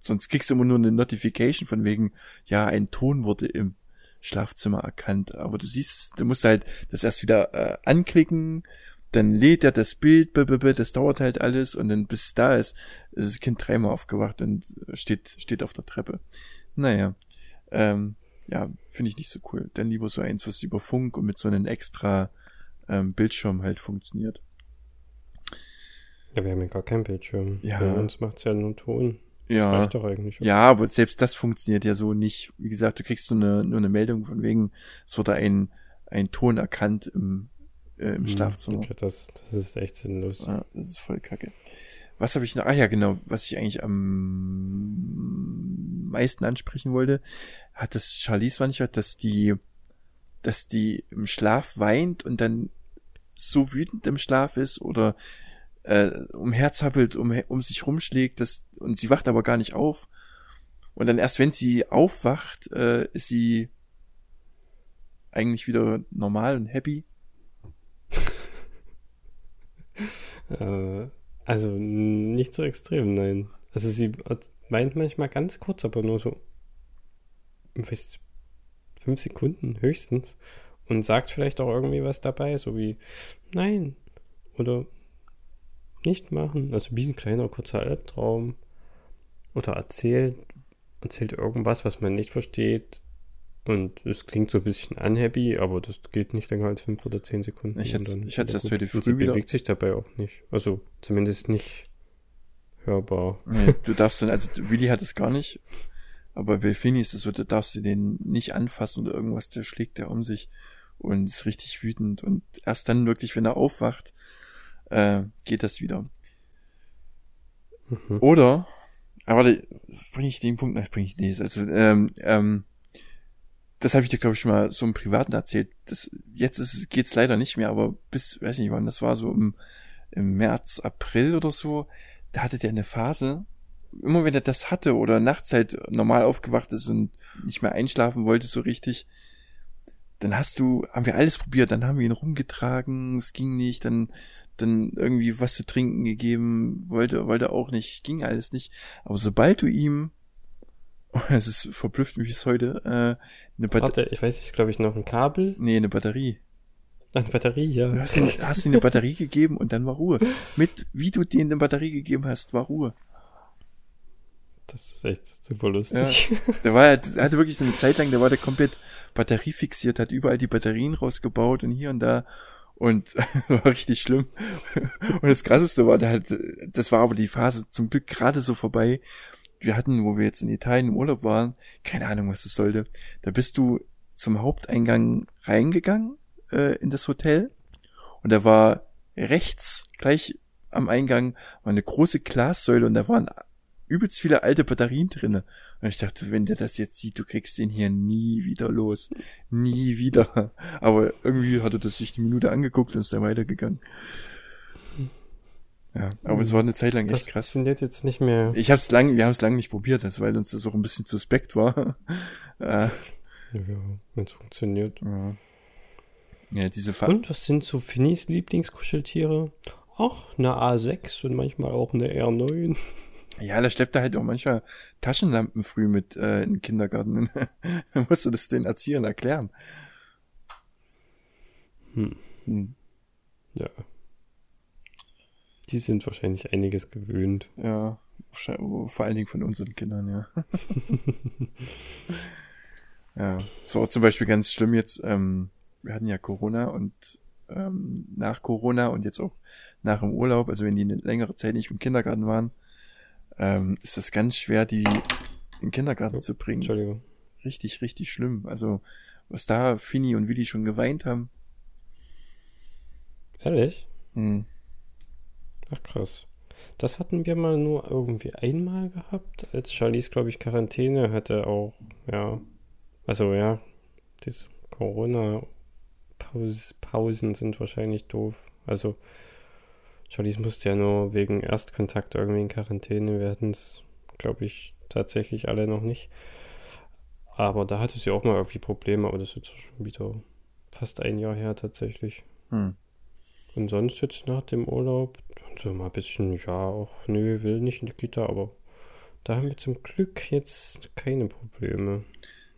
sonst kriegst du immer nur eine Notification von wegen, ja, ein Ton wurde im Schlafzimmer erkannt. Aber du siehst, du musst halt das erst wieder äh, anklicken, dann lädt er das Bild, das dauert halt alles und dann bis es da ist, ist das Kind dreimal aufgewacht und steht, steht auf der Treppe. Naja, ähm, ja, finde ich nicht so cool. Dann lieber so eins, was über Funk und mit so einem extra ähm, Bildschirm halt funktioniert. ja, wir haben ja gar keinen Bildschirm. Ja. Bei uns macht's ja nur Ton. Ja, Reicht doch eigentlich. Ja, aber selbst das funktioniert ja so nicht. Wie gesagt, du kriegst so eine, nur eine Meldung von wegen, es wurde ein, ein Ton erkannt im, äh, im Hm, Schlafzimmer. Okay, das, das ist echt sinnlos. Ja, das ist voll kacke. Was habe ich noch? Ah ja, genau, was ich eigentlich am meisten ansprechen wollte, hat das Charlize manchmal, dass die, dass die im Schlaf weint und dann so wütend im Schlaf ist oder äh, umherzappelt, um, um sich rumschlägt, das, und sie wacht aber gar nicht auf. Und dann erst wenn sie aufwacht, äh, ist sie eigentlich wieder normal und happy. Äh, also nicht so extrem, nein. Also sie weint manchmal ganz kurz, aber nur so weiß, fünf Sekunden höchstens. Und sagt vielleicht auch irgendwie was dabei, so wie nein oder nicht machen. Also wie ein kleiner kurzer Albtraum. Oder erzählt, erzählt irgendwas, was man nicht versteht. Und es klingt so ein bisschen unhappy, aber das geht nicht länger als fünf oder zehn Sekunden. Ich hatte ich hatte erst heute früh und sie wieder. bewegt sich dabei auch nicht. Also zumindest nicht hörbar. Nee, du darfst dann, also Willi hat es gar nicht. Aber bei Fini ist es so, da darfst du den nicht anfassen oder irgendwas, der schlägt der um sich und ist richtig wütend. Und erst dann wirklich, wenn er aufwacht, äh, geht das wieder. Mhm. Oder, aber warte, bringe ich den Punkt, noch, bringe ich nicht. Also, ähm, ähm, das habe ich dir, glaube ich, schon mal so im Privaten erzählt. Das, jetzt ist, geht's leider nicht mehr, aber bis, weiß nicht wann, das war so im, im März, April oder so, da hatte der eine Phase, immer wenn er das hatte oder nachts halt normal aufgewacht ist und nicht mehr einschlafen wollte so richtig, dann hast du, haben wir alles probiert, dann haben wir ihn rumgetragen, es ging nicht, dann, dann irgendwie was zu trinken gegeben, wollte, wollte auch nicht, ging alles nicht. Aber sobald du ihm, es ist verblüfft mich bis heute, äh, eine Batterie, Warte, ich weiß nicht, glaube ich, noch ein Kabel. nee, eine Batterie. Eine Batterie, ja. Du hast ihm, hast ihm eine Batterie gegeben und dann war Ruhe. Mit, wie du denen eine Batterie gegeben hast, war Ruhe. Das ist echt super lustig. Der war, der hatte wirklich so eine Zeit lang, der war der komplett batteriefixiert, hat überall die Batterien rausgebaut und hier und da. Und war richtig schlimm. Und das krasseste war, halt, das war aber die Phase zum Glück gerade so vorbei. Wir hatten, wo wir jetzt in Italien im Urlaub waren, keine Ahnung, was das sollte. Da bist du zum Haupteingang reingegangen äh, in das Hotel und da war rechts gleich am Eingang war eine große Glassäule und da waren übelst viele alte Batterien drinne. Und ich dachte, wenn der das jetzt sieht, du kriegst den hier nie wieder los. Nie wieder. Aber irgendwie hat er das sich eine Minute angeguckt und ist dann weitergegangen. Ja, aber es war eine Zeit lang Das echt krass. funktioniert jetzt nicht mehr. Ich hab's lang, wir haben es lange nicht probiert, das, weil uns das auch ein bisschen suspekt war. äh, Ja, wenn es funktioniert. ja. ja, diese Fa Und was sind so Finis Lieblingskuscheltiere? Ach, eine A6 und manchmal auch eine R9. Ja, da schleppt er halt auch manchmal Taschenlampen früh mit äh, in den Kindergarten. Dann musst du das den Erziehern erklären. Hm. Hm. Ja. Die sind wahrscheinlich einiges gewöhnt. Ja, vor allen Dingen von unseren Kindern, ja. ja, es war auch zum Beispiel ganz schlimm jetzt, ähm, wir hatten ja Corona und ähm, nach Corona und jetzt auch nach dem Urlaub, also wenn die eine längere Zeit nicht im Kindergarten waren, ähm, ist das ganz schwer, die in den Kindergarten Oh, zu bringen. Entschuldigung. Richtig, richtig schlimm. Also, was da Fini und Willi schon geweint haben. Ehrlich? Hm. Ach krass. Das hatten wir mal nur irgendwie einmal gehabt, als Charlies, glaube ich, Quarantäne hatte auch, ja. Also ja, diese Corona-Pausen sind wahrscheinlich doof. Also Charlies musste ja nur wegen Erstkontakt irgendwie in Quarantäne. Wir hatten es, glaube ich, tatsächlich alle noch nicht. Aber da hatte sie auch mal irgendwie Probleme, aber das ist jetzt schon wieder fast ein Jahr her tatsächlich. Hm. Und sonst jetzt nach dem Urlaub, so mal ein bisschen, ja, auch, nö, will nicht in die Kita, aber da haben wir zum Glück jetzt keine Probleme.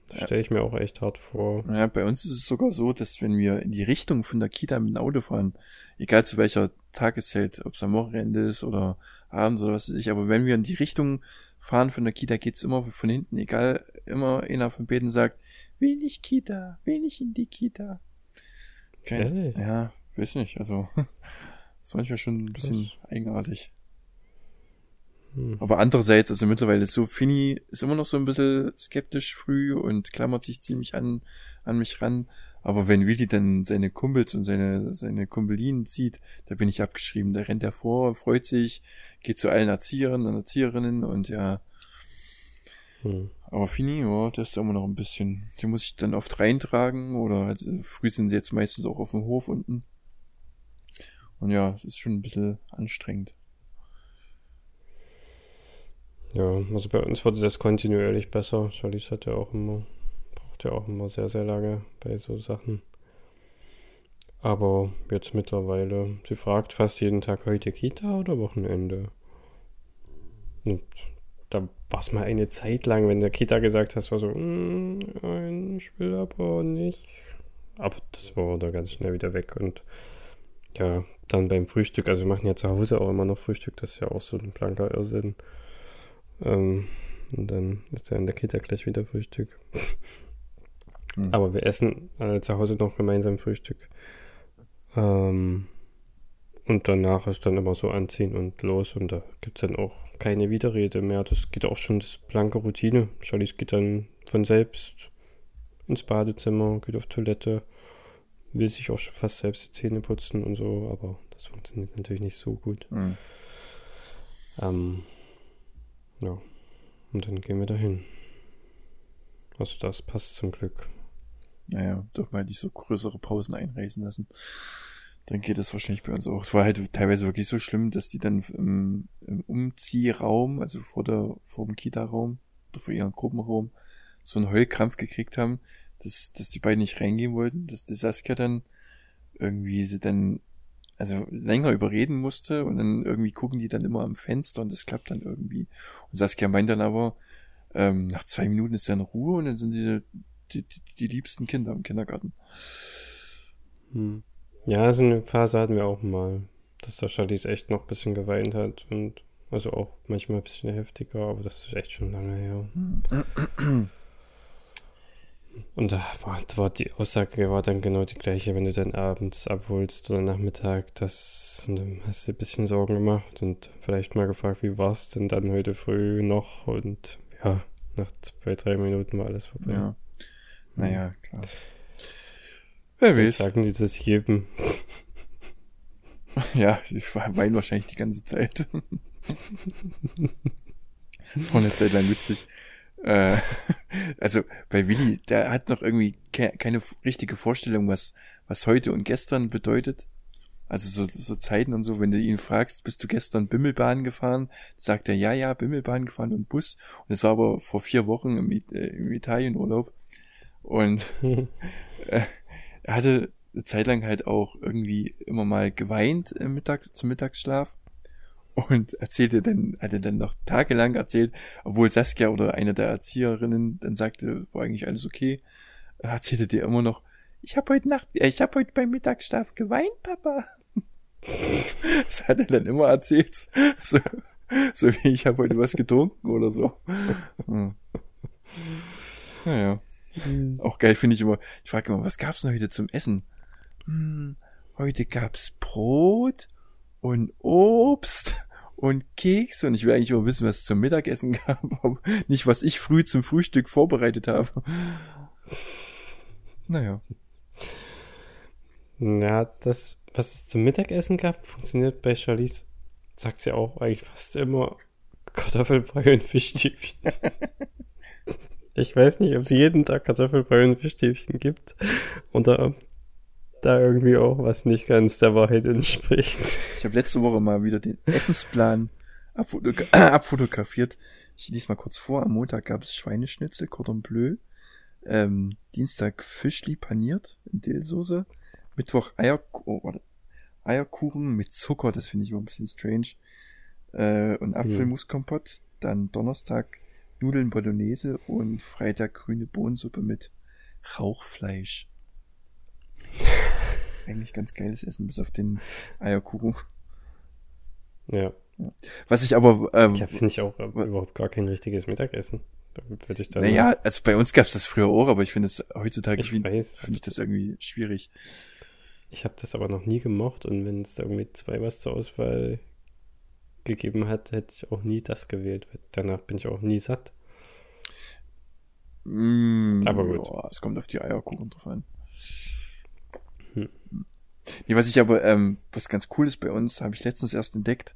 Das Ja. stelle ich mir auch echt hart vor. Ja, bei uns ist es sogar so, dass wenn wir in die Richtung von der Kita mit dem Auto fahren, egal zu welcher Tageszeit, ob es am Wochenende ist oder abends oder was weiß ich, aber wenn wir in die Richtung fahren von der Kita, geht's immer von hinten, egal, immer einer von beiden sagt, will nicht Kita, will nicht in die Kita. Kein, ja, weiß nicht, also, das ist manchmal schon ein bisschen eigenartig. Hm. Aber andererseits, also mittlerweile ist so, Fini ist immer noch so ein bisschen skeptisch früh und klammert sich ziemlich an, an mich ran. Aber wenn Willi dann seine Kumpels und seine, seine Kumpelinen sieht, da bin ich abgeschrieben. Da rennt er vor, freut sich, geht zu allen Erziehern und Erzieherinnen und ja. Hm. Aber Fini, ja, das ist immer noch ein bisschen, die muss ich dann oft reintragen oder also früh sind sie jetzt meistens auch auf dem Hof unten. Und ja, es ist schon ein bisschen anstrengend. Ja, also bei uns wurde das kontinuierlich besser. Charlize hat ja auch immer, braucht ja auch immer sehr, sehr lange bei so Sachen. Aber jetzt mittlerweile, sie fragt fast jeden Tag heute Kita oder Wochenende. Und da war es mal eine Zeit lang, wenn der Kita gesagt hast, war so, mm, nein, ich will aber nicht. Aber das war da ganz schnell wieder weg. Und ja, dann beim Frühstück, also wir machen ja zu Hause auch immer noch Frühstück, das ist ja auch so ein blanker Irrsinn. Ähm, und dann ist ja in der Kita gleich wieder Frühstück. Mhm. Aber wir essen äh, zu Hause noch gemeinsam Frühstück. Ähm, und danach ist dann immer so anziehen und los und da gibt es dann auch keine Widerrede mehr. Das geht auch schon das blanke Routine. Charlize geht dann von selbst ins Badezimmer, geht auf Toilette, will sich auch schon fast selbst die Zähne putzen und so, aber das funktioniert natürlich nicht so gut. Mhm. Ähm, ja, und dann gehen wir dahin. Also das passt zum Glück. Naja, dürfen wir halt nicht so größere Pausen einreißen lassen. Dann geht es wahrscheinlich bei uns auch. Es war halt teilweise wirklich so schlimm, dass die dann im, im Umziehraum, also vor der, vor dem Kita-Raum oder vor ihrem Gruppenraum, so einen Heulkrampf gekriegt haben, dass, dass die beiden nicht reingehen wollten, dass die Saskia dann irgendwie sie dann also länger überreden musste und dann irgendwie gucken die dann immer am Fenster und das klappt dann irgendwie. Und Saskia meint dann aber, ähm, nach zwei Minuten ist dann Ruhe und dann sind die die, die, die liebsten Kinder im Kindergarten. Hm. Ja, so eine Phase hatten wir auch mal, dass der Charlize echt noch ein bisschen geweint hat und also auch manchmal ein bisschen heftiger, aber das ist echt schon lange her. Und da war, war, die Aussage war dann genau die gleiche, wenn du dann abends abholst oder Nachmittag, das und dann hast du ein bisschen Sorgen gemacht und vielleicht mal gefragt, wie war es denn dann heute früh noch und ja, nach zwei, drei Minuten war alles vorbei. Ja. Naja, klar. Wer weiß. Sagen die das jedem. ja, ich weine wahrscheinlich die ganze Zeit. War eine Zeit lang witzig. Äh, also bei Willi, der hat noch irgendwie ke keine richtige Vorstellung, was, was heute und gestern bedeutet. Also so, so Zeiten und so, wenn du ihn fragst, bist du gestern Bimmelbahn gefahren, sagt er, ja, ja, Bimmelbahn gefahren und Bus. Und es war aber vor vier Wochen im, äh, im Italienurlaub. Und äh, er hatte eine Zeit lang halt auch irgendwie immer mal geweint im Mittag, zum Mittagsschlaf und erzählte dann, hatte dann noch tagelang erzählt, obwohl Saskia oder eine der Erzieherinnen dann sagte, war eigentlich alles okay, erzählte dir immer noch, ich habe heute Nacht, äh, ich habe heute beim Mittagsschlaf geweint, Papa. Das hat er dann immer erzählt. So, so wie ich habe heute was getrunken oder so. Hm. Naja. Mhm. Auch geil finde ich immer. Ich frage immer, was gab's denn heute zum Essen? Hm, heute gab's Brot und Obst und Keks und ich will eigentlich immer wissen, was es zum Mittagessen gab, nicht was ich früh zum Frühstück vorbereitet habe. Naja. Ja, das, was es zum Mittagessen gab, funktioniert bei Charlize, sagt sie auch eigentlich fast immer Kartoffelbrei und Fischstäbchen. Ich weiß nicht, ob es jeden Tag Kartoffelbrei und Fischstäbchen gibt oder da irgendwie auch was nicht ganz der Wahrheit entspricht. Ich habe letzte Woche mal wieder den Essensplan abfotogra abfotografiert. Ich lese mal kurz vor. Am Montag gab es Schweineschnitzel, Cordon Bleu. Ähm, Dienstag Fischli paniert in Dillsoße. Mittwoch Eier oh, warte. Eierkuchen mit Zucker, das finde ich immer ein bisschen strange. Äh, und Apfelmuskompott. Dann Donnerstag Nudeln Bolognese und Freitag grüne Bohnensuppe mit Rauchfleisch. Eigentlich ganz geiles Essen, bis auf den Eierkuchen. Ja. Was ich aber. Ähm, ja, finde ich auch äh, überhaupt gar kein richtiges Mittagessen. Da würde ich dann. Naja, also bei uns gab es das früher auch, aber ich finde es heutzutage finde ich das irgendwie schwierig. Ich habe das aber noch nie gemocht und wenn es da irgendwie zwei was zur Auswahl gegeben hat, hätte ich auch nie das gewählt. Danach bin ich auch nie satt. Mm, aber gut. Ja, es kommt auf die Eierkuchen drauf an. Hm. Nee, was ich aber, ähm, was ganz cool ist bei uns, habe ich letztens erst entdeckt.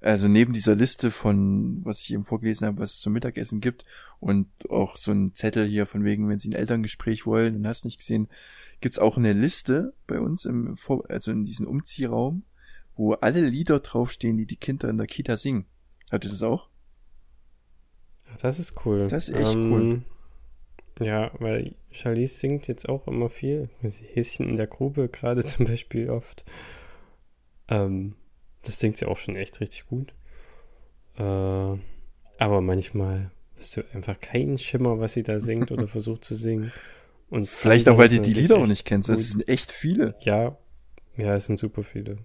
Also neben dieser Liste von, was ich eben vorgelesen habe, was es zum Mittagessen gibt und auch so ein Zettel hier von wegen, wenn Sie ein Elterngespräch wollen und hast nicht gesehen, gibt's auch eine Liste bei uns im, also in diesem Umziehraum wo alle Lieder draufstehen, die die Kinder in der Kita singen. Habt ihr das auch? Das ist cool. Das ist echt cool. Ja, weil Charlize singt jetzt auch immer viel. Häschen in der Grube gerade zum Beispiel oft. Ähm, das singt sie auch schon echt richtig gut. Äh, aber manchmal hast du einfach keinen Schimmer, was sie da singt oder versucht zu singen. Und Vielleicht auch, weil du die Lieder auch nicht kennst. Das sind echt viele. Ja, ja, es sind super viele.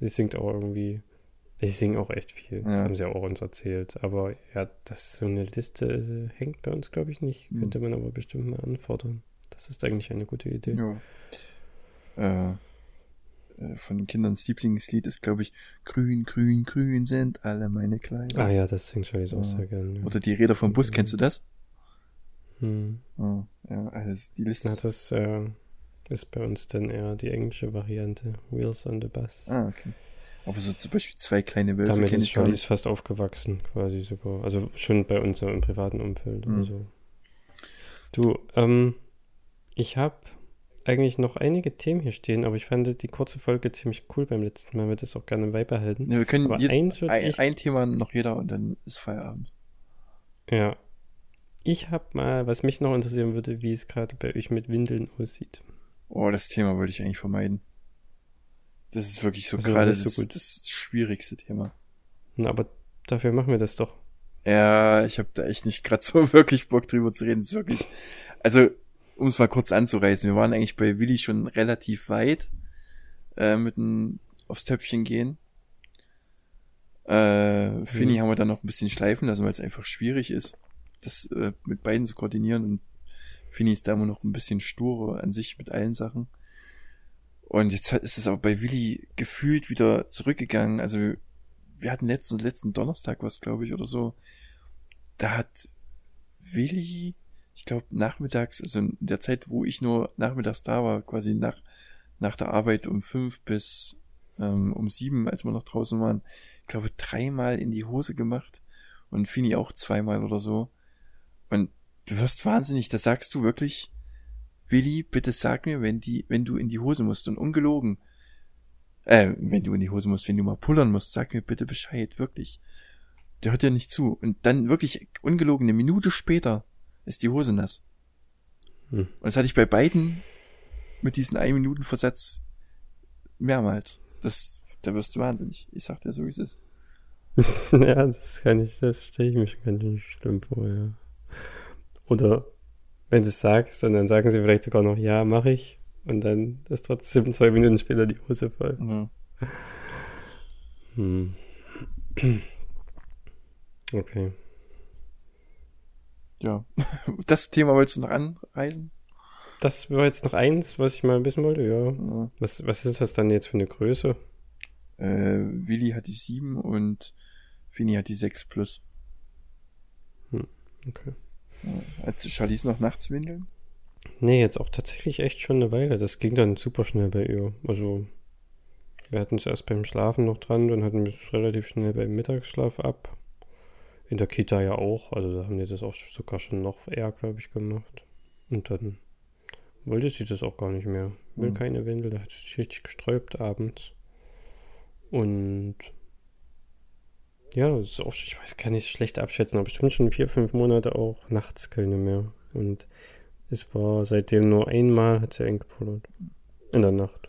Sie singt auch irgendwie. Sie singen auch echt viel. Das Ja. haben sie auch uns erzählt. Aber ja, das so eine Liste äh, hängt bei uns, glaube ich, nicht. Hm. Könnte man aber bestimmt mal anfordern. Das ist eigentlich eine gute Idee. Ja. Äh, äh, von den Kindern Lieblingslied ist, glaube ich, Grün, grün, grün sind alle meine Kleider. Ah ja, das singt Charlize auch Ja. sehr gerne. Ja. Oder die Räder vom Bus, kennst du das? Hm. Oh, ja, also die Liste. Na, das äh, ist bei uns dann eher die englische Variante. Wheels on the Bus. ah, okay. Aber so zum Beispiel zwei kleine Wölfe Damit kenne ich gar nicht. fast aufgewachsen, quasi sogar. Also schon bei uns so im privaten Umfeld. Mhm. Also. Du, ähm, ich habe eigentlich noch einige Themen hier stehen, aber ich fand die kurze Folge ziemlich cool beim letzten Mal, würde das auch gerne beibehalten. Ja, wir können aber eins würde ein, ich, ein Thema noch jeder und dann ist Feierabend. ja, ich habe mal, was mich noch interessieren würde, wie es gerade bei euch mit Windeln aussieht. Oh, das Thema wollte ich eigentlich vermeiden. Das ist wirklich so Also gerade so das, gut. das schwierigste Thema. Na, aber dafür machen wir das doch. Ja, ich habe da echt nicht gerade so wirklich Bock drüber zu reden. Das ist wirklich. Also, um es mal kurz anzureißen, wir waren eigentlich bei Willi schon relativ weit äh, mit dem aufs Töpfchen gehen. Äh, Finny haben wir dann noch ein bisschen schleifen lassen, weil es einfach schwierig ist, das äh, mit beiden zu koordinieren. Und Finny ist da immer noch ein bisschen sturer an sich mit allen Sachen. Und jetzt ist es aber bei Willi gefühlt wieder zurückgegangen. Also wir hatten letzten, letzten Donnerstag was, glaube ich, oder so. Da hat Willi, ich glaube, nachmittags, also in der Zeit, wo ich nur nachmittags da war, quasi nach, nach der Arbeit um fünf bis ähm, um sieben, als wir noch draußen waren, ich glaube, dreimal in die Hose gemacht. Und Fini auch zweimal oder so. Und du wirst wahnsinnig, da sagst du wirklich, Willi, bitte sag mir, wenn die, wenn du in die Hose musst und ungelogen, äh, wenn du in die Hose musst, wenn du mal pullern musst, sag mir bitte Bescheid, wirklich. Der hört ja nicht zu. Und dann wirklich ungelogen, eine Minute später ist die Hose nass. Hm. Und das hatte ich bei beiden mit diesen ein Minuten Versatz mehrmals. Das, da wirst du wahnsinnig. Ich sag dir so, wie es ist. ja, das kann ich, das stelle ich mir schon ganz schlimm vor, ja. Oder wenn du es sagst und dann sagen sie vielleicht sogar noch, ja, mache ich. Und dann ist trotzdem zwei Minuten später die Hose voll. Ja. Hm. Okay. ja. Das Thema wolltest du noch anreisen? Das war jetzt noch eins, was ich mal wissen wollte, ja. Ja. Was, was ist das dann jetzt für eine Größe? Äh, Willi hat die 7 und Fini hat die 6 plus. Okay. Hat Charlize noch nachts windeln? Nee, jetzt auch tatsächlich echt schon eine Weile. Das ging dann super schnell bei ihr. Also, wir hatten es erst beim Schlafen noch dran, dann hatten wir es relativ schnell beim Mittagsschlaf ab. In der Kita ja auch. Also, da haben die das auch sogar schon noch eher, glaube ich, gemacht. Und dann wollte sie das auch gar nicht mehr. Will Hm. keine Windel, da hat sie sich richtig gesträubt abends. Und ja, das ist auch, ich weiß, kann ich schlecht abschätzen, aber bestimmt schon vier, fünf Monate auch nachts keine mehr. Und es war seitdem nur einmal hat sie eingepullert. In der Nacht.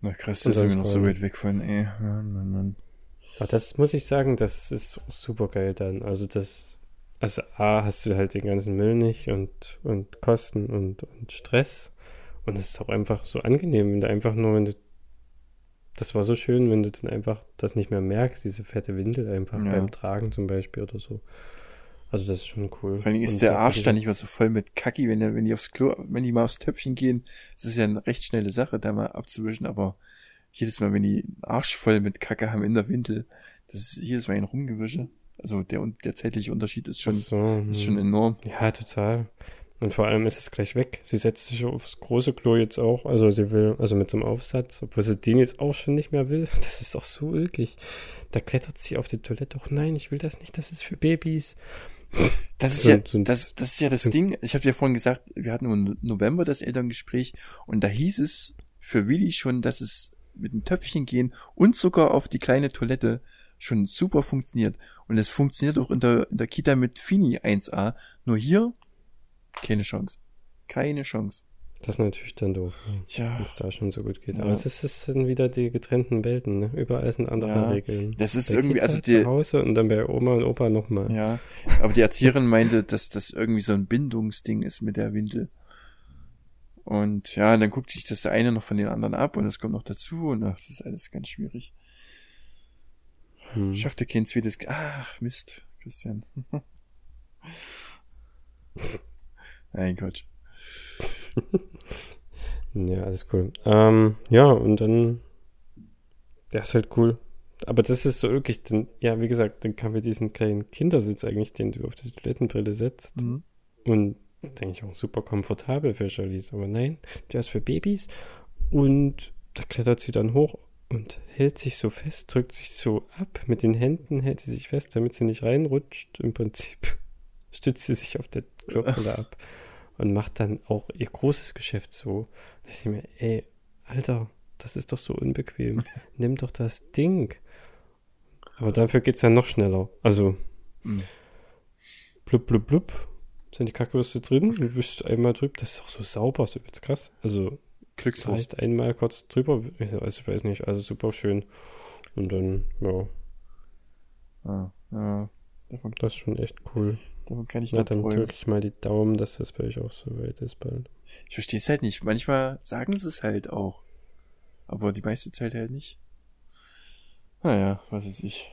Na krass, Und da sind wir sonst noch so weit weg von, ey. Mann, Mann, Mann. Aber das muss ich sagen, das ist super geil dann. Also das, also A, hast du halt den ganzen Müll nicht und, und Kosten und, und Stress. Und es ist auch einfach so angenehm, wenn du einfach nur, wenn du, das war so schön, wenn du dann einfach das nicht mehr merkst, diese fette Windel einfach Ja. beim Tragen zum Beispiel oder so. Also das ist schon cool. Vor allem ist Und der Arsch dann nicht mehr so voll mit Kacki, wenn, der- wenn die aufs Klo, wenn die mal aufs Töpfchen gehen. Das ist ja eine recht schnelle Sache, da mal abzuwischen, aber jedes Mal, wenn die einen Arsch voll mit Kacke haben in der Windel, das ist jedes Mal ein Rumgewische. Also der, der zeitliche Unterschied ist schon, so, ist hm. schon enorm. Ja, total. Und vor allem ist es gleich weg. Sie setzt sich aufs große Klo jetzt auch. Also sie will, also mit so einem Aufsatz, obwohl sie den jetzt auch schon nicht mehr will. Das ist auch so ulkig. Da klettert sie auf die Toilette. Och nein, ich will das nicht. Das ist für Babys. Das ist So- ja, so das, das ist ja das Ding. Ich habe ja vorhin gesagt, wir hatten im November das Elterngespräch und da hieß es für Willi schon, dass es mit dem Töpfchen gehen und sogar auf die kleine Toilette schon super funktioniert. Und es funktioniert auch in der, in der Kita mit Fini 1a. Nur hier keine Chance. Keine Chance. Das ist natürlich dann doof, Tja. wenn es da schon so gut geht. Ja. Aber es ist, es sind wieder die getrennten Welten, ne? Überall sind andere Ja, Regeln. das ist Bei irgendwie, also halt die- zu Hause und dann bei Oma und Opa nochmal. Ja, aber die Erzieherin meinte, dass das irgendwie so ein Bindungsding ist mit der Windel. Und ja, dann guckt sich das der eine noch von den anderen ab und das kommt noch dazu und ach, das ist alles ganz schwierig. Hm. Schafft ihr kein zweites, ach Mist, Christian. Nein, Quatsch. Ja, alles cool. Ähm, ja, und dann, ja, ist halt cool. Aber das ist so wirklich, denn, ja, wie gesagt, dann kann wir diesen kleinen Kindersitz eigentlich, den du auf die Toilettenbrille setzt. Mhm. Und denke ich auch super komfortabel für Charlize. Aber nein, der ist für Babys. Und da klettert sie dann hoch und hält sich so fest, drückt sich so ab. Mit den Händen hält sie sich fest, damit sie nicht reinrutscht. Im Prinzip stützt sie sich auf der Klobrille ab und macht dann auch ihr großes Geschäft so. Da dachte ich mir, ey, Alter, das ist doch so unbequem. Nimm doch das Ding. Aber dafür geht es dann noch schneller. Also, Mhm. blub, blub, blub, sind die Kackwürste drin. Du wischst einmal drüber. Das ist auch so sauber, so jetzt krass. Also, Glückswurst. einmal kurz drüber. Ich weiß, ich weiß nicht, also super schön. Und dann, ja, Ah, ja, das ist schon echt cool. Davon kann ich Na, nur dann träumen. drücke ich mal die Daumen, dass das bei euch auch so weit ist bald. Ich verstehe es halt nicht. Manchmal sagen sie es halt auch. Aber die meiste Zeit halt nicht. Naja, was weiß ich.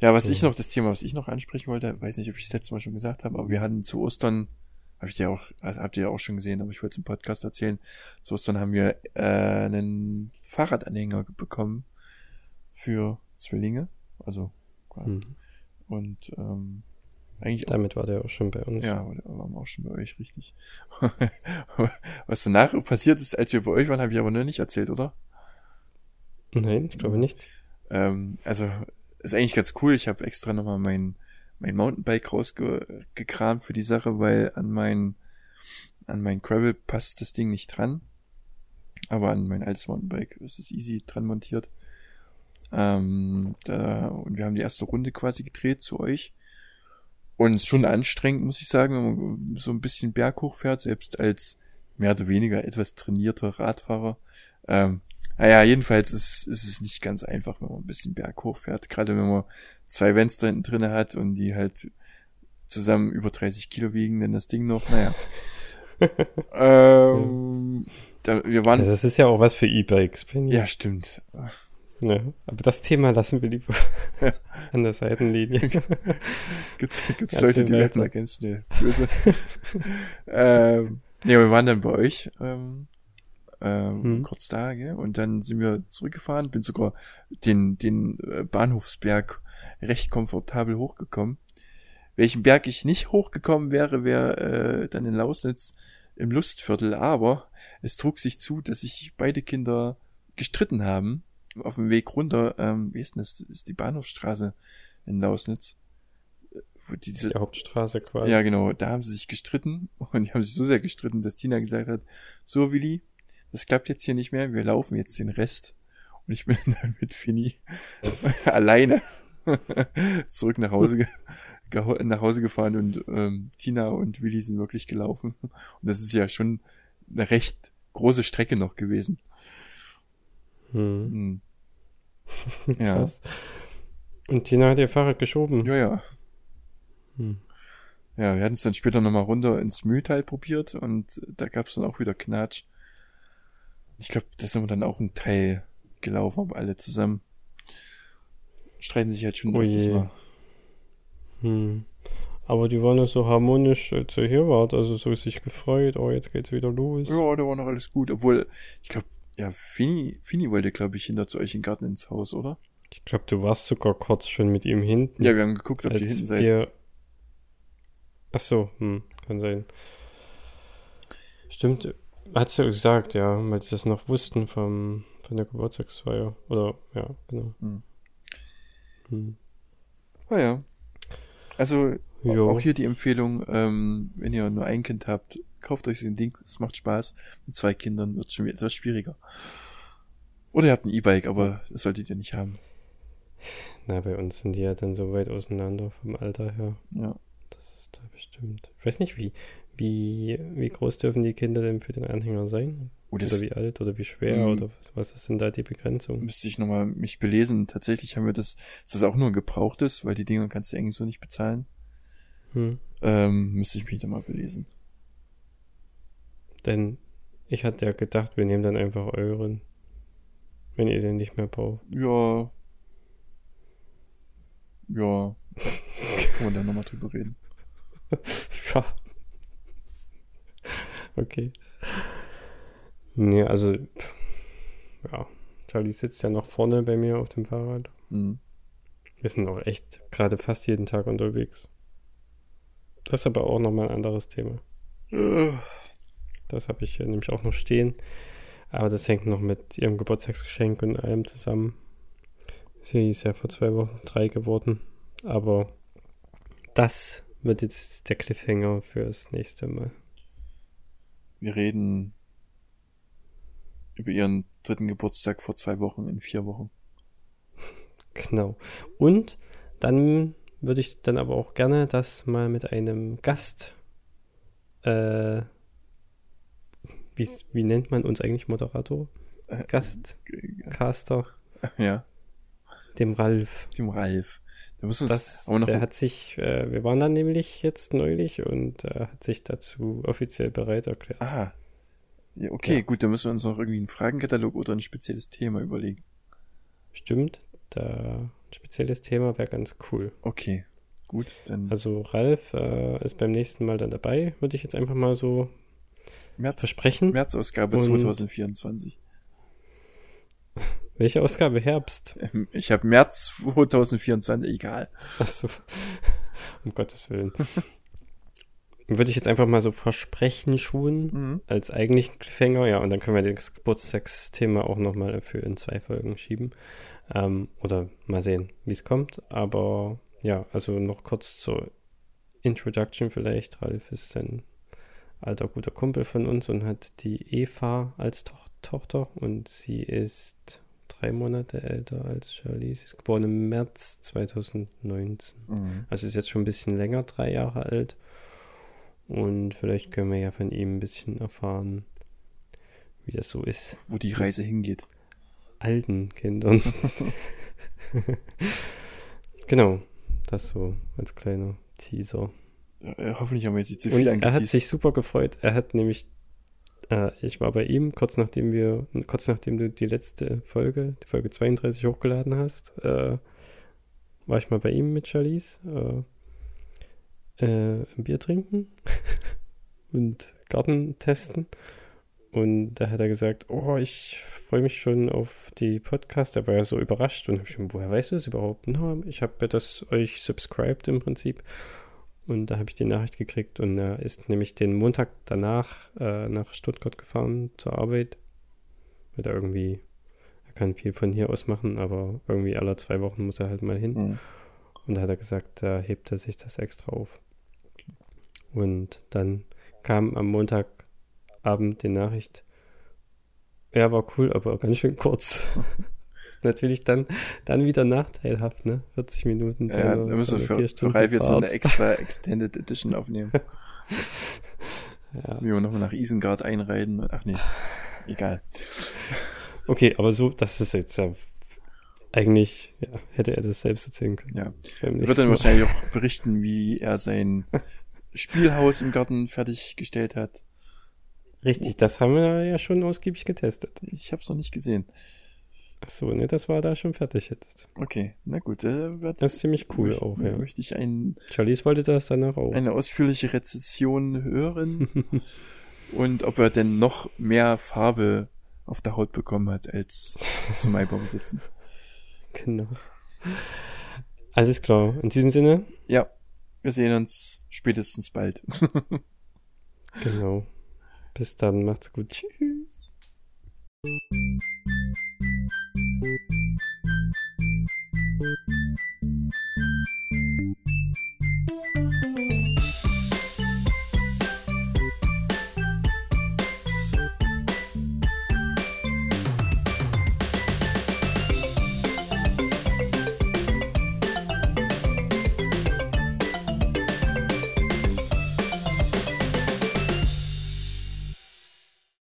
Ja, was ich Mhm. noch, das Thema, was ich noch ansprechen wollte, weiß nicht, ob ich es letztes Mal schon gesagt habe, aber wir hatten zu Ostern, habe ich dir auch, also habt ihr ja auch schon gesehen, aber ich wollte es im Podcast erzählen. Zu Ostern haben wir äh, einen Fahrradanhänger bekommen für Zwillinge. Also, ja. Mhm. Und ähm, eigentlich auch Damit war der auch schon bei uns. ja, waren wir auch schon bei euch, richtig. Was danach passiert ist, als wir bei euch waren, habe ich aber noch nicht erzählt, oder? Nein, ich glaube nicht. Ähm, also, ist eigentlich ganz cool. Ich habe extra nochmal mein, mein Mountainbike rausgekramt für die Sache, weil an mein, an mein Gravel passt das Ding nicht dran. Aber an mein altes Mountainbike ist es easy dran montiert. Ähm, da, und wir haben die erste Runde quasi gedreht zu euch. Und es ist schon anstrengend, muss ich sagen, wenn man so ein bisschen Berg hochfährt, selbst als mehr oder weniger etwas trainierter Radfahrer. Ähm, naja, jedenfalls ist, ist es nicht ganz einfach, wenn man ein bisschen Berg hochfährt. Gerade wenn man zwei Vents da hinten drinne hat und die halt zusammen über 30 Kilo wiegen, denn das Ding noch, naja. ähm, da, wir waren, Also das ist ja auch was für E-Bikes, Benny. ja, stimmt. Ja, aber das Thema lassen wir lieber an der Seitenlinie. Gibt's, gibt's Erzähl Leute, die werden da ganz schnell böse. ähm, nee, wir waren dann bei euch, ähm, ähm, Hm. kurz da, gell? Und dann sind wir zurückgefahren, bin sogar den, den äh, Bahnhofsberg recht komfortabel hochgekommen. Welchen Berg ich nicht hochgekommen wäre, wäre äh, dann in Lausnitz im Lustviertel, aber es trug sich zu, dass sich beide Kinder gestritten haben auf dem Weg runter. Ähm, wie ist denn das? ist die Bahnhofsstraße in Lausnitz. Äh, Wo die, diese, Die Hauptstraße quasi. ja, genau, da haben sie sich gestritten und die haben sich so sehr gestritten, dass Tina gesagt hat, so Willi, das klappt jetzt hier nicht mehr, wir laufen jetzt den Rest. Und ich bin dann mit Fini alleine zurück nach Hause, nach Hause gefahren und ähm, Tina und Willi sind wirklich gelaufen. Und das ist ja schon eine recht große Strecke noch gewesen. Hm, Hm. Ja. krass. Und Tina hat ihr Fahrrad geschoben. ja, ja. Hm. Ja, wir hatten es dann später nochmal runter ins Mühltal probiert und da gab es dann auch wieder Knatsch. Ich glaube, da sind wir dann auch ein Teil gelaufen, aber alle zusammen. Streiten sich halt schon Oh öfters mal. Hm. Aber die waren ja so harmonisch, als ihr hier wart. Also so sich gefreut. Oh, jetzt geht's wieder los. Ja, da war noch alles gut. Obwohl, ich glaube, ja, Fini, Fini wollte, glaube ich, hinter zu euch in den Garten ins Haus, oder? Ich glaube, du warst sogar kurz schon mit ihm hinten. Ja, wir haben geguckt, ob die hinten seid. wir... Ach so, hm, kann sein. Stimmt, hat's ja gesagt, ja, weil sie das noch wussten vom, von der Geburtstagsfeier. Oder, ja, genau. Hm. Hm. Ah ja. Also, Jo. auch hier die Empfehlung, ähm, wenn ihr nur ein Kind habt, kauft euch ein Ding, es macht Spaß. Mit zwei Kindern wird es schon wieder etwas schwieriger. Oder ihr habt ein E-Bike, aber das solltet ihr nicht haben. Na, bei uns sind die ja dann so weit auseinander vom Alter her. Ja. Das ist da bestimmt. Ich weiß nicht, wie, wie, wie groß dürfen die Kinder denn für den Anhänger sein? Oh, das oder wie alt oder wie schwer Mhm. oder was, was ist denn da die Begrenzung? müsste ich nochmal mich belesen. Tatsächlich haben wir das, das ist auch nur ein gebrauchtes, weil die Dinger kannst du eigentlich so nicht bezahlen. Hm. Ähm, müsste ich mich da mal belesen. Denn ich hatte ja gedacht, wir nehmen dann einfach euren, wenn ihr den nicht mehr braucht. Ja. Ja. Kann man da nochmal drüber reden. Ja. Okay. Nee, also, pff, ja. Charlie sitzt ja noch vorne bei mir auf dem Fahrrad. Mhm. Wir sind auch echt gerade fast jeden Tag unterwegs. Das ist aber auch nochmal ein anderes Thema. Äh, Das habe ich hier nämlich auch noch stehen. Aber das hängt noch mit ihrem Geburtstagsgeschenk und allem zusammen. Sie ist ja vor zwei Wochen drei geworden. Aber das wird jetzt der Cliffhanger fürs nächste Mal. Wir reden über ihren dritten Geburtstag vor zwei Wochen in vier Wochen. Genau. Und dann würde ich dann aber auch gerne das mal mit einem Gast. Äh, wie, wie nennt man uns eigentlich Moderator? Äh, Gastcaster, Ja, dem Ralf. dem Ralf. Da muss uns Das, aber noch der hat sich, äh, wir waren dann nämlich jetzt neulich und er hat sich dazu offiziell bereit erklärt. Ah. Ja, okay, Ja. gut, dann müssen wir uns noch irgendwie einen Fragenkatalog oder ein spezielles Thema überlegen. Stimmt, da spezielles Thema wäre ganz cool. Okay, gut, dann Also Ralf äh, ist beim nächsten Mal dann dabei, würde ich jetzt einfach mal so März, versprechen. März-Ausgabe Und- 2024. Welche Ausgabe? Herbst? Ähm, Ich habe März 2024, egal. Achso, um Gottes Willen. Würde ich jetzt einfach mal so versprechen schon, Mhm. als eigentlichen Cliffhanger, ja, und dann können wir das Geburtstagsthema auch nochmal für in zwei Folgen schieben. Ähm, oder mal sehen, wie es kommt. Aber ja, also noch kurz zur Introduction vielleicht. Ralf ist ein alter guter Kumpel von uns und hat die Eva als Toch Tochter und sie ist drei Monate älter als Charlie. Sie ist geboren im März 2019. Mhm. Also ist jetzt schon ein bisschen länger, drei Jahre alt. Und vielleicht können wir ja von ihm ein bisschen erfahren, wie das so ist. Wo die Reise hingeht. Alten Kindern. genau, das so als kleiner Teaser. Hoffentlich haben wir jetzt nicht zu viel Und er hat sich super gefreut. Er hat nämlich, äh, ich war bei ihm, kurz nachdem wir, kurz nachdem du die letzte Folge, die Folge 32 hochgeladen hast, äh, war ich mal bei ihm mit Charlize, äh, äh, ein Bier trinken und Garten testen. Und da hat er gesagt, oh, ich freue mich schon auf die Podcast. Er war ja so überrascht und hab ich schon, woher weißt du das überhaupt? Na, ich habe ja das euch subscribed im Prinzip. Und da habe ich die Nachricht gekriegt und er ist nämlich den Montag danach äh, nach Stuttgart gefahren zur Arbeit. Weil er irgendwie, er kann viel von hier aus machen, aber irgendwie alle zwei Wochen muss er halt mal hin. Mhm. Und da hat er gesagt, da hebt er sich das extra auf. Und dann kam am Montagabend die Nachricht, ja, war cool, aber ganz schön kurz. ist natürlich dann, dann wieder nachteilhaft, ne? 40 Minuten. Ja, einer- da müssen wir für, für Ralf jetzt so eine extra Extended Edition aufnehmen. Ja. Wie wir nochmal nach Isengard einreiten. Ach nee, egal. Okay, aber so, das ist jetzt ja eigentlich, ja, hätte er das selbst erzählen können. Ja. Er wird dann Mal. wahrscheinlich auch berichten, wie er sein Spielhaus im Garten fertiggestellt hat. Richtig, das haben wir ja schon ausgiebig getestet. Ich habe es noch nicht gesehen. Ach so, ne, das war da schon fertig jetzt. Okay, na gut. Äh, Das ist ziemlich cool möcht- auch, ja. Möchte ich ein, Charlize wollte das danach auch. eine ausführliche Rezension hören und ob er denn noch mehr Farbe auf der Haut bekommen hat als zum Maibaum sitzen. genau. Alles klar. In diesem Sinne, Ja, wir sehen uns spätestens bald. genau. Bis dann, macht's gut. Tschüss.